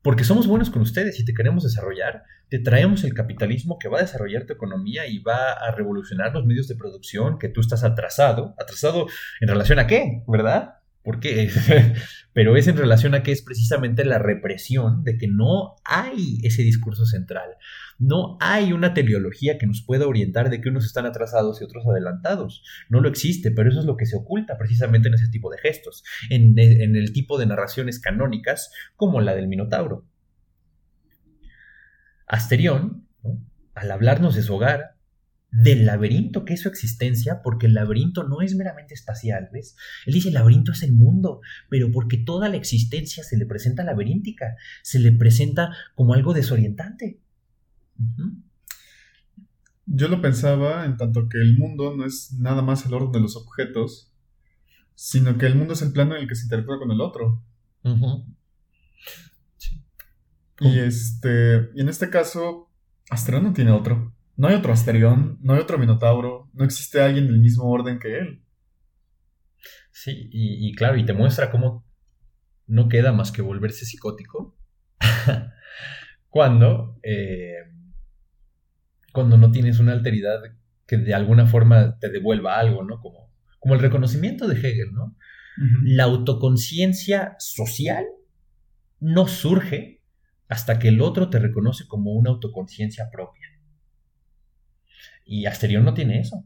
porque somos buenos con ustedes y te queremos desarrollar, te traemos el capitalismo que va a desarrollar tu economía y va a revolucionar los medios de producción que tú estás atrasado. ¿Atrasado en relación a qué? ¿Verdad? ¿Por qué? Pero es en relación a que es precisamente la represión de que no hay ese discurso central. No hay una teleología que nos pueda orientar de que unos están atrasados y otros adelantados. No lo existe, pero eso es lo que se oculta precisamente en ese tipo de gestos, en, en el tipo de narraciones canónicas como la del Minotauro. Asterión, al hablarnos de su hogar, del laberinto que es su existencia, porque el laberinto no es meramente espacial, ¿ves? Él dice, el laberinto es el mundo, pero porque toda la existencia se le presenta laberíntica, se le presenta como algo desorientante. Yo lo pensaba en tanto que el mundo no es nada más el orden de los objetos, sino que el mundo es el plano en el que se interactúa con el otro. Y este, y en este caso, Asterión no tiene otro. No hay otro Asterión, no hay otro Minotauro, no existe alguien del mismo orden que él. Sí, y, claro, y te muestra cómo no queda más que volverse psicótico cuando, eh, cuando no tienes una alteridad que de alguna forma te devuelva algo, ¿no? Como, como el reconocimiento de Hegel, ¿no? La autoconciencia social no surge hasta que el otro te reconoce como una autoconciencia propia. Y Asterión no tiene eso.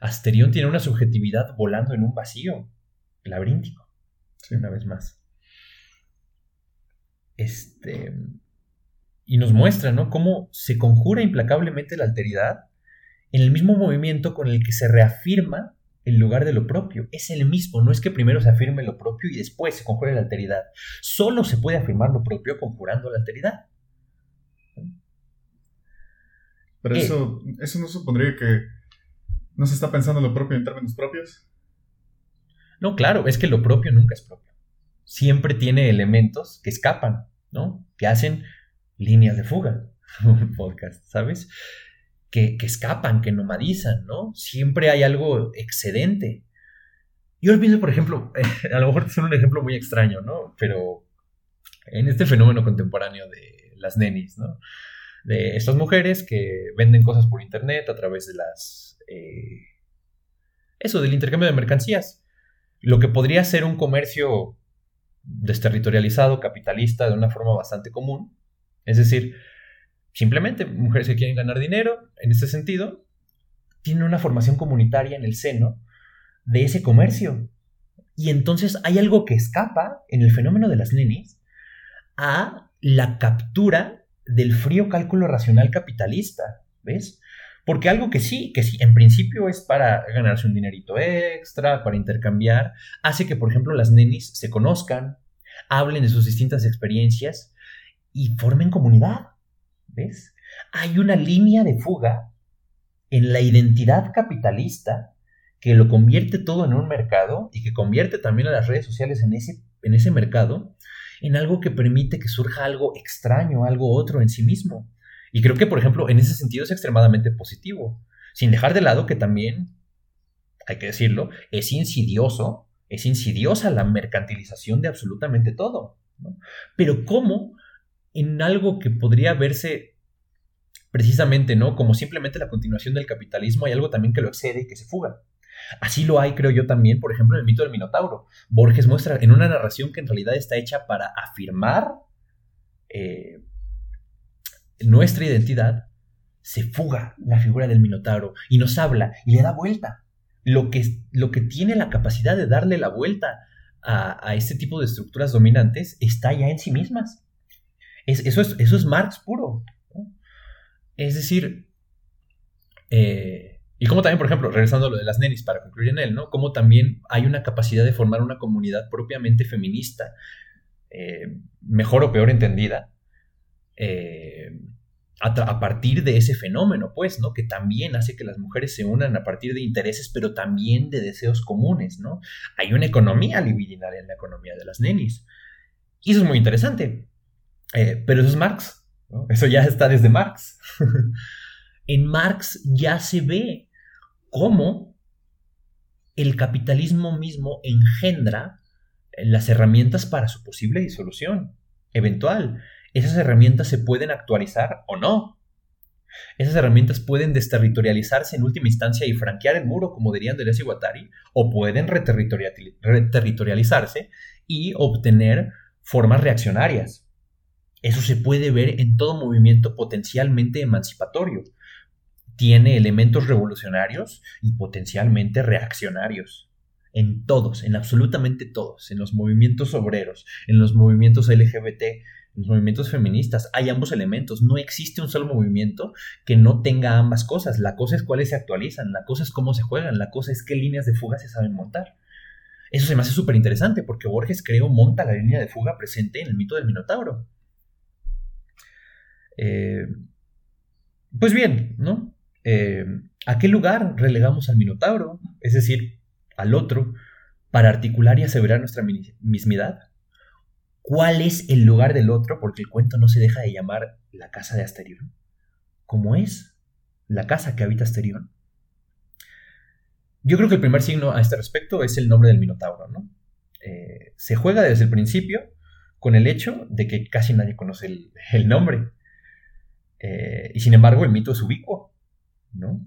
Asterión tiene una subjetividad volando en un vacío laberíntico. Sí. Una vez más. Este. Y nos muestra, ¿no? Cómo se conjura implacablemente la alteridad en el mismo movimiento con el que se reafirma el lugar de lo propio. Es el mismo, no es que primero se afirme lo propio y después se conjure la alteridad. Solo se puede afirmar lo propio conjurando la alteridad. Pero eh. eso, eso no supondría que no se está pensando lo propio en términos propios. No, claro, es que lo propio nunca es propio. Siempre tiene elementos que escapan, ¿no? Que hacen líneas de fuga. Un podcast, ¿sabes? que, escapan, que nomadizan, ¿no? Siempre hay algo excedente. Yo pienso, por ejemplo, a lo mejor es un ejemplo muy extraño, ¿no? Pero en este fenómeno contemporáneo de las nenis, ¿no? De estas mujeres que venden cosas por internet a través de las... Eh, eso, del intercambio de mercancías. Lo que podría ser un comercio desterritorializado, capitalista, de una forma bastante común. Es decir, Simplemente mujeres que quieren ganar dinero, en ese sentido, tienen una formación comunitaria en el seno de ese comercio. Y entonces hay algo que escapa en el fenómeno de las nenis a la captura del frío cálculo racional capitalista, ¿ves? Porque algo que sí, que sí, en principio es para ganarse un dinerito extra, para intercambiar, hace que, por ejemplo, las nenis se conozcan, hablen de sus distintas experiencias y formen comunidad. ¿Ves? Hay una línea de fuga en la identidad capitalista que lo convierte todo en un mercado y que convierte también a las redes sociales en ese, en ese mercado, en algo que permite que surja algo extraño, algo otro en sí mismo. Y creo que, por ejemplo, en ese sentido es extremadamente positivo, sin dejar de lado que también, hay que decirlo, es insidioso, es insidiosa la mercantilización de absolutamente todo. Pero ¿cómo en algo que podría verse precisamente, ¿no? Como simplemente la continuación del capitalismo, hay algo también que lo excede y que se fuga. Así lo hay, creo yo, también, por ejemplo, en el mito del Minotauro. Borges muestra en una narración que en realidad está hecha para afirmar eh, nuestra identidad, se fuga la figura del Minotauro y nos habla y le da vuelta. Lo que, lo que tiene la capacidad de darle la vuelta a, este tipo de estructuras dominantes está ya en sí mismas. eso, es, eso es Marx puro. Es decir, eh, y como también, por ejemplo, regresando a lo de las nenis para concluir en él, ¿no? Como también hay una capacidad de formar una comunidad propiamente feminista, eh, mejor o peor entendida, eh, a, partir de ese fenómeno, pues, ¿no? Que también hace que las mujeres se unan a partir de intereses, pero también de deseos comunes, ¿no? Hay una economía libidinal en la economía de las nenis. Y eso es muy interesante. Eh, pero eso es Marx. Eso ya está desde Marx. en Marx ya se ve cómo el capitalismo mismo engendra las herramientas para su posible disolución eventual esas herramientas se pueden actualizar o no. Esas herramientas pueden desterritorializarse en última instancia y franquear el muro, como dirían Deleuze y Guattari, o pueden reterritorializarse y obtener formas reaccionarias. Eso se puede ver en todo movimiento potencialmente emancipatorio. Tiene elementos revolucionarios y potencialmente reaccionarios. En todos, en absolutamente todos, en los movimientos obreros, en los movimientos LGBT, los movimientos feministas, hay ambos elementos. No existe un solo movimiento que no tenga ambas cosas. La cosa es cuáles se actualizan, la cosa es cómo se juegan, la cosa es qué líneas de fuga se saben montar. Eso se me hace súper interesante porque Borges creo monta la línea de fuga presente en el mito del Minotauro. Eh, pues bien, ¿no? Eh, ¿A qué lugar relegamos al Minotauro? Es decir, al otro, para articular y aseverar nuestra mismidad cuál es el lugar del otro, porque el cuento no se deja de llamar la casa de Asterión, como es la casa que habita Asterión. Yo creo que el primer signo a este respecto es el nombre del Minotauro, ¿no? Eh, se juega desde el principio con el hecho de que casi nadie conoce el, nombre. Eh, y sin embargo, el mito es ubicuo, ¿no?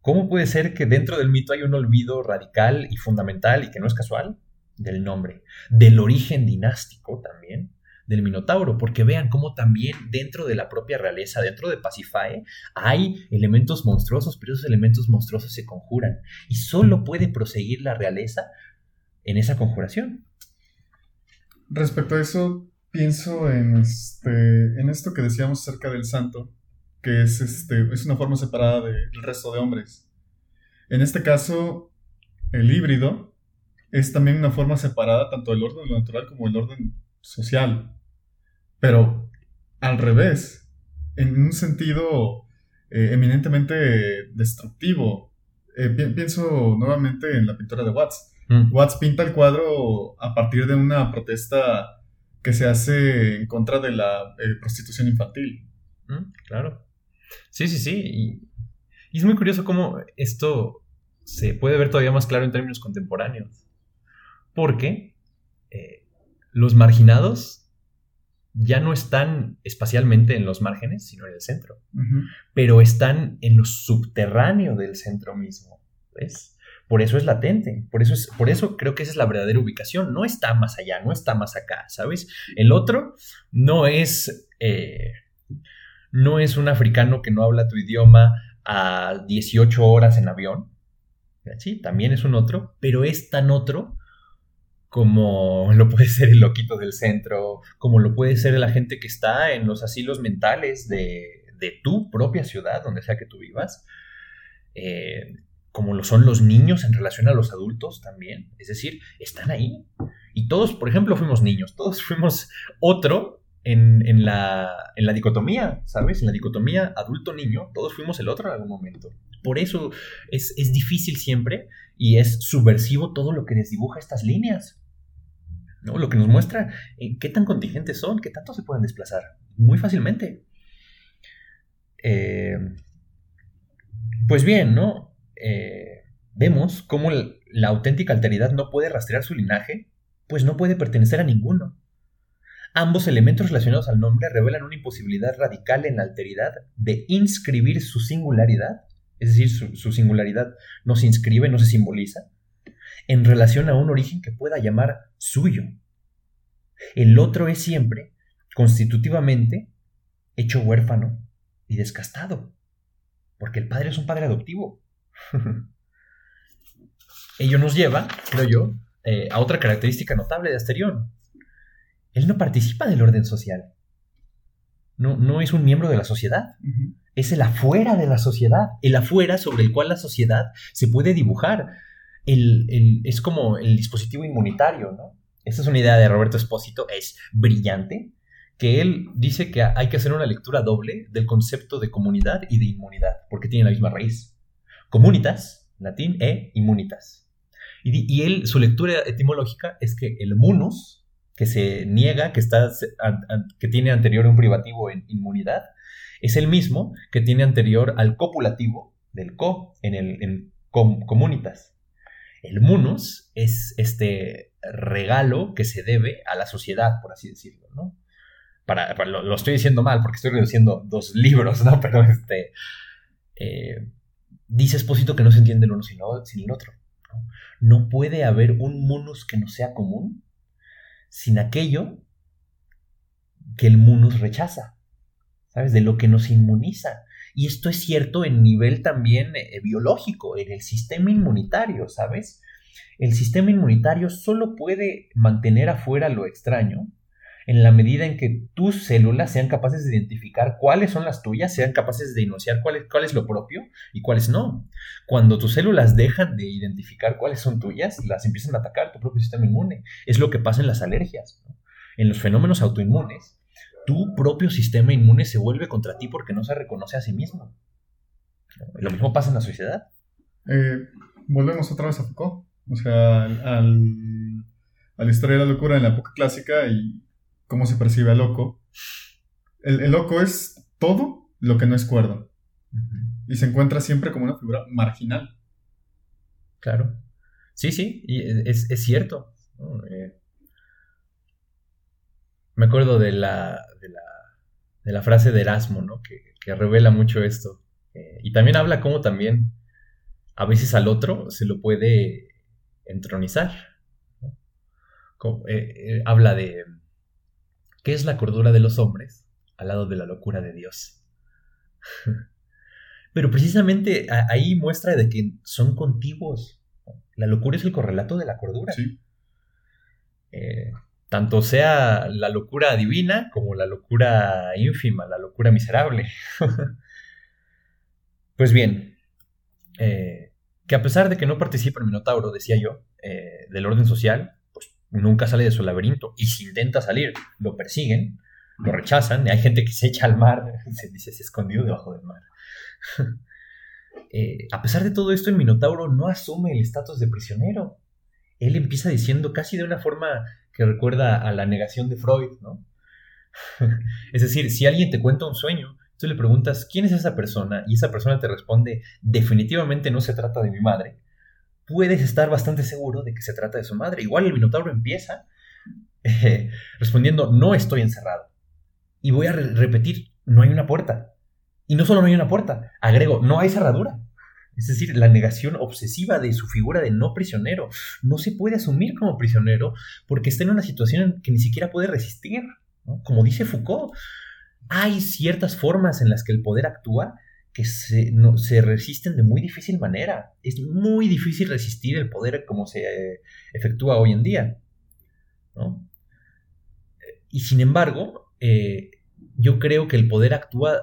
¿Cómo puede ser que dentro del mito hay un olvido radical y fundamental y que no es casual? del nombre, del origen dinástico también del Minotauro, porque vean cómo también dentro de la propia realeza, dentro de Pacifae, hay elementos monstruosos, pero esos elementos monstruosos se conjuran y solo puede proseguir la realeza en esa conjuración. Respecto a eso, pienso en, este, en esto que decíamos acerca del santo, que es, este, es una forma separada del resto de hombres. En este caso, el híbrido es también una forma separada tanto del orden natural como del orden social. Pero al revés, en un sentido eh, eminentemente destructivo. Eh, pienso nuevamente en la pintura de Watts. Mm. Watts pinta el cuadro a partir de una protesta que se hace en contra de la eh, prostitución infantil. Mm, claro. Sí, sí, sí. Y, y, es muy curioso cómo esto se puede ver todavía más claro en términos contemporáneos porque eh, los marginados ya no están espacialmente en los márgenes, sino en el centro, pero están en lo subterráneo del centro mismo, ¿ves? Por eso es latente, por eso, es, por eso creo que esa es la verdadera ubicación, no está más allá, no está más acá, ¿sabes? El otro no es, eh, no es un africano que no habla tu idioma a 18 horas en avión, sí, también es un otro, pero es tan otro como lo puede ser el loquito del centro, como lo puede ser la gente que está en los asilos mentales de, tu propia ciudad, donde sea que tú vivas, eh, como lo son los niños en relación a los adultos también, es decir, están ahí. Y todos, por ejemplo, fuimos niños, todos fuimos otro en, la, en la dicotomía, ¿sabes? En la dicotomía adulto-niño, todos fuimos el otro en algún momento. Por eso es, es difícil siempre y es subversivo todo lo que desdibuja estas líneas. Lo que nos muestra eh, qué tan contingentes son, qué tanto se pueden desplazar. Muy fácilmente. Eh, pues bien, ¿no? Eh, vemos cómo la auténtica alteridad no puede rastrear su linaje, pues no puede pertenecer a ninguno. Ambos elementos relacionados al nombre revelan una imposibilidad radical en la alteridad de inscribir su singularidad es decir, su, singularidad no se inscribe, no se simboliza, en relación a un origen que pueda llamar suyo. El otro es siempre, constitutivamente, hecho huérfano y descastado, porque el padre es un padre adoptivo. Ello nos lleva, creo yo, eh, a otra característica notable de Asterión. Él no participa del orden social. No, no es un miembro de la sociedad. Es el afuera de la sociedad. El afuera sobre el cual la sociedad se puede dibujar. es como el dispositivo inmunitario, ¿no? Esta es una idea de Roberto Espósito, es brillante, que él dice que hay que hacer una lectura doble del concepto de comunidad y de inmunidad, porque tienen la misma raíz. Comunitas, latín, e inmunitas. Y, él, su lectura etimológica es que el munus, que se niega, que, está, que tiene anterior un privativo en inmunidad, es el mismo que tiene anterior al copulativo del co en el en comunitas. El munus es este regalo que se debe a la sociedad, por así decirlo, ¿no? Para, lo, estoy diciendo mal porque estoy reduciendo dos libros, ¿no? Pero este... Eh, dice Espósito que no se entiende el uno sin el otro. ¿no? puede haber un munus que no sea común sin aquello que el munus rechaza, ¿sabes? De lo que nos inmuniza. Y esto es cierto en nivel también eh, biológico, en el sistema inmunitario, ¿sabes? El sistema inmunitario solo puede mantener afuera lo extraño en la medida en que tus células sean capaces de identificar cuáles son las tuyas, sean capaces de enunciar cuál es, cuál es lo propio y cuáles no. Cuando tus células dejan de identificar cuáles son tuyas, las empiezan a atacar tu propio sistema inmune. Es lo que pasa en las alergias. En los fenómenos autoinmunes, tu propio sistema inmune se vuelve contra ti porque no se reconoce a sí mismo. Lo mismo pasa en la sociedad. Eh, volvemos otra vez a Foucault. O sea, al, a la historia de la locura en la época clásica y cómo se percibe al loco. El, loco es todo lo que no es cuerdo. Y se encuentra siempre como una figura marginal. Claro. Sí, sí, y es, cierto. Eh, me acuerdo de la, de la, frase de Erasmo, ¿no? Que, revela mucho esto. Eh, y también habla cómo también a veces al otro se lo puede entronizar. Eh, habla de ¿Qué es la cordura de los hombres al lado de la locura de Dios? Pero precisamente ahí muestra de que son contiguos. La locura es el correlato de la cordura. Sí. Eh, tanto sea la locura divina como la locura ínfima, la locura miserable. pues bien, eh, que a pesar de que no participa el Minotauro, decía yo, eh, del orden social, nunca sale de su laberinto y si intenta salir, lo persiguen, lo rechazan, hay gente que se echa al mar, se dice, se escondió debajo del mar. Eh, a pesar de todo esto, el Minotauro no asume el estatus de prisionero. Él empieza diciendo casi de una forma que recuerda a la negación de Freud, ¿no? es decir, si alguien te cuenta un sueño, tú le preguntas, ¿quién es esa persona? Y esa persona te responde, definitivamente no se trata de mi madre puedes estar bastante seguro de que se trata de su madre. Igual el Minotauro empieza eh, respondiendo, no estoy encerrado. Y voy a repetir, no hay una puerta. Y no solo no hay una puerta, agrego, no hay cerradura. Es decir, la negación obsesiva de su figura de no prisionero. No se puede asumir como prisionero porque está en una situación que ni siquiera puede resistir. Como dice Foucault, hay ciertas formas en las que el poder actúa que se, no, se resisten de muy difícil manera. Es muy difícil resistir el poder como se eh, efectúa hoy en día. Y sin embargo, eh, yo creo que el poder actúa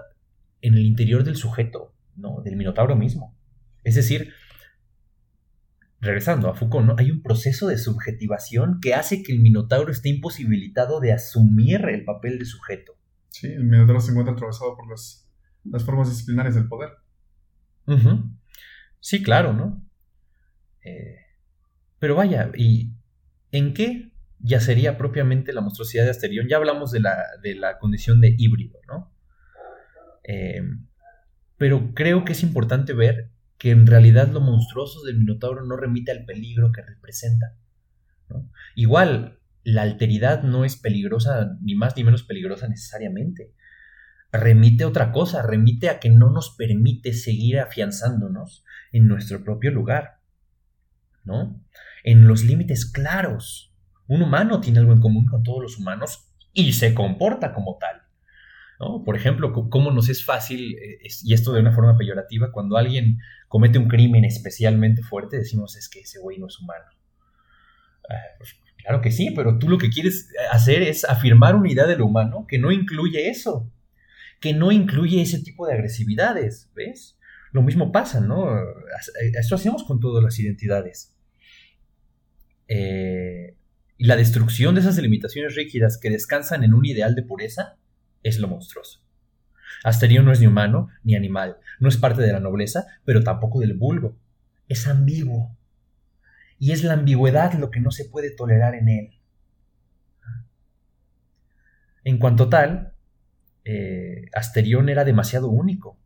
en el interior del sujeto, ¿no? del minotauro mismo. Es decir, regresando a Foucault, ¿no? hay un proceso de subjetivación que hace que el minotauro esté imposibilitado de asumir el papel de sujeto. Sí, el minotauro se encuentra atravesado por las las formas disciplinarias del poder. Sí, claro, ¿no? Eh, pero vaya, ¿y en qué ya sería propiamente la monstruosidad de Asterión? Ya hablamos de la, de la condición de híbrido, ¿no? Eh, pero creo que es importante ver que en realidad lo monstruoso del Minotauro no remite al peligro que representa. Igual, la alteridad no es peligrosa, ni más ni menos peligrosa necesariamente. Remite a otra cosa, remite a que no nos permite seguir afianzándonos en nuestro propio lugar, ¿no? En los límites claros. Un humano tiene algo en común con todos los humanos y se comporta como tal. Por ejemplo, cómo nos es fácil, eh, y esto de una forma peyorativa, cuando alguien comete un crimen especialmente fuerte, decimos es que ese güey no es humano. Ah, pues, claro que sí, pero tú lo que quieres hacer es afirmar una idea de lo humano que no incluye eso, que no incluye ese tipo de agresividades, ¿ves? Lo mismo pasa, ¿no? Esto hacemos con todas las identidades. Eh, y la destrucción de esas delimitaciones rígidas que descansan en un ideal de pureza es lo monstruoso. Asterión no es ni humano ni animal, no es parte de la nobleza, pero tampoco del vulgo. Es ambiguo. Y es la ambigüedad lo que no se puede tolerar en él. En cuanto tal, eh, Asterión era demasiado único.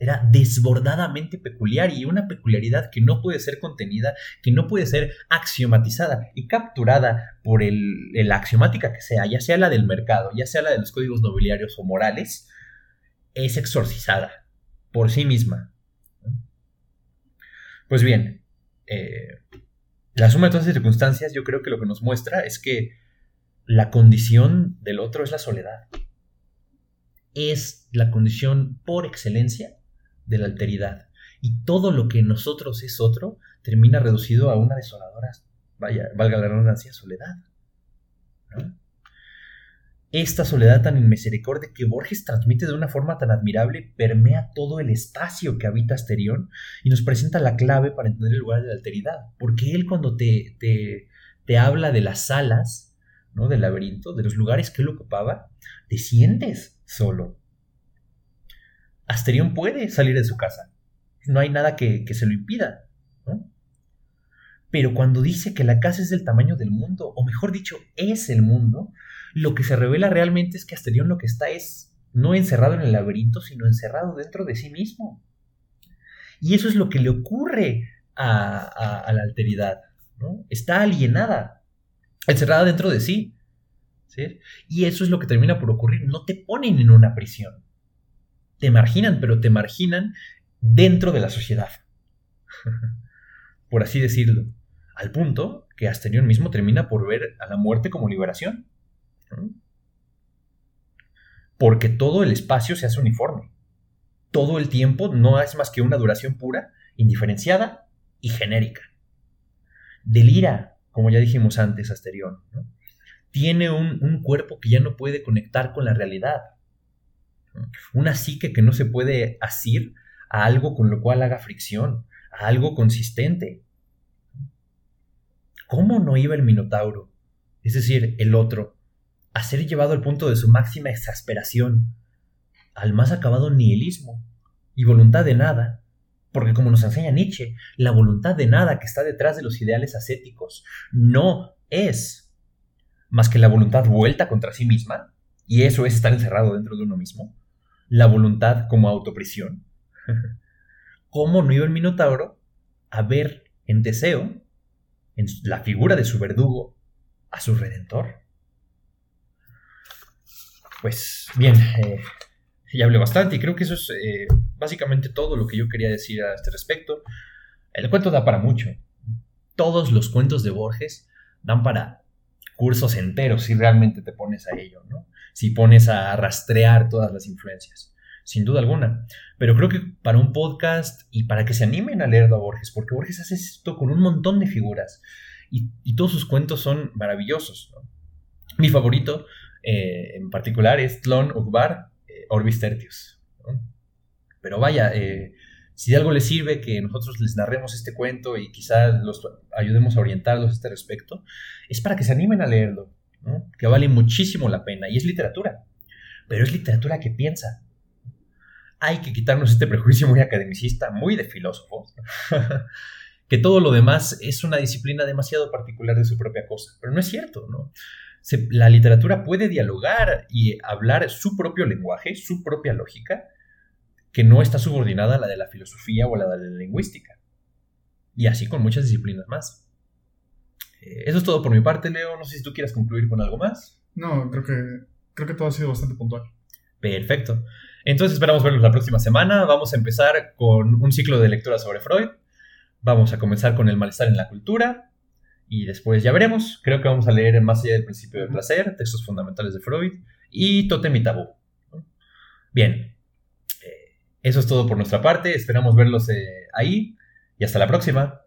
Era desbordadamente peculiar y una peculiaridad que no puede ser contenida, que no puede ser axiomatizada y capturada por el, la axiomática que sea, ya sea la del mercado, ya sea la de los códigos nobiliarios o morales, es exorcizada por sí misma. Pues bien, eh, la suma de todas las circunstancias yo creo que lo que nos muestra es que la condición del otro es la soledad. Es la condición por excelencia de la alteridad. Y todo lo que en nosotros es otro termina reducido a una desoladora, vaya, valga la redundancia, soledad. Esta soledad tan inmisericordia que Borges transmite de una forma tan admirable permea todo el espacio que habita Asterión y nos presenta la clave para entender el lugar de la alteridad. Porque él cuando te, te, te habla de las salas, ¿no? del laberinto, de los lugares que él ocupaba, te sientes solo. Asterión puede salir de su casa. No hay nada que, se lo impida. Pero cuando dice que la casa es del tamaño del mundo, o mejor dicho, es el mundo, lo que se revela realmente es que Asterión lo que está es no encerrado en el laberinto, sino encerrado dentro de sí mismo. Y eso es lo que le ocurre a, la alteridad. Está alienada, encerrada dentro de sí. Y eso es lo que termina por ocurrir. No te ponen en una prisión te marginan, pero te marginan dentro de la sociedad. por así decirlo. Al punto que Asterión mismo termina por ver a la muerte como liberación. Porque todo el espacio se hace uniforme. Todo el tiempo no es más que una duración pura, indiferenciada y genérica. Delira, como ya dijimos antes, Asterión. Tiene un, cuerpo que ya no puede conectar con la realidad una psique que no se puede asir a algo con lo cual haga fricción, a algo consistente. ¿Cómo no iba el Minotauro, es decir, el otro, a ser llevado al punto de su máxima exasperación, al más acabado nihilismo y voluntad de nada? Porque como nos enseña Nietzsche, la voluntad de nada que está detrás de los ideales ascéticos no es más que la voluntad vuelta contra sí misma, y eso es estar encerrado dentro de uno mismo la voluntad como autoprisión. ¿Cómo no iba el Minotauro a ver en deseo, en la figura de su verdugo, a su redentor? Pues bien, eh, ya hablé bastante y creo que eso es eh, básicamente todo lo que yo quería decir a este respecto. El cuento da para mucho. Todos los cuentos de Borges dan para cursos enteros si realmente te pones a ello, ¿no? Si pones a rastrear todas las influencias, sin duda alguna. Pero creo que para un podcast y para que se animen a leerlo a Borges, porque Borges hace esto con un montón de figuras y, todos sus cuentos son maravillosos. Mi favorito eh, en particular es Tlon Ukbar eh, Orbis Tertius. Pero vaya, eh, si de algo les sirve que nosotros les narremos este cuento y quizás los ayudemos a orientarlos a este respecto, es para que se animen a leerlo, que vale muchísimo la pena. Y es literatura, pero es literatura que piensa. Hay que quitarnos este prejuicio muy academicista, muy de filósofo, que todo lo demás es una disciplina demasiado particular de su propia cosa, pero no es cierto, ¿no? la literatura puede dialogar y hablar su propio lenguaje, su propia lógica, que no está subordinada a la de la filosofía o a la de la lingüística. Y así con muchas disciplinas más. Eh, eso es todo por mi parte, Leo. No sé si tú quieras concluir con algo más. No, creo que, creo que todo ha sido bastante puntual. Perfecto. Entonces esperamos verlos la próxima semana. Vamos a empezar con un ciclo de lectura sobre Freud. Vamos a comenzar con el malestar en la cultura. Y después ya veremos. Creo que vamos a leer Más allá del principio del placer, textos fundamentales de Freud y Totem y Tabú. Bien. Eso es todo por nuestra parte. Esperamos verlos eh, ahí. Y hasta la próxima.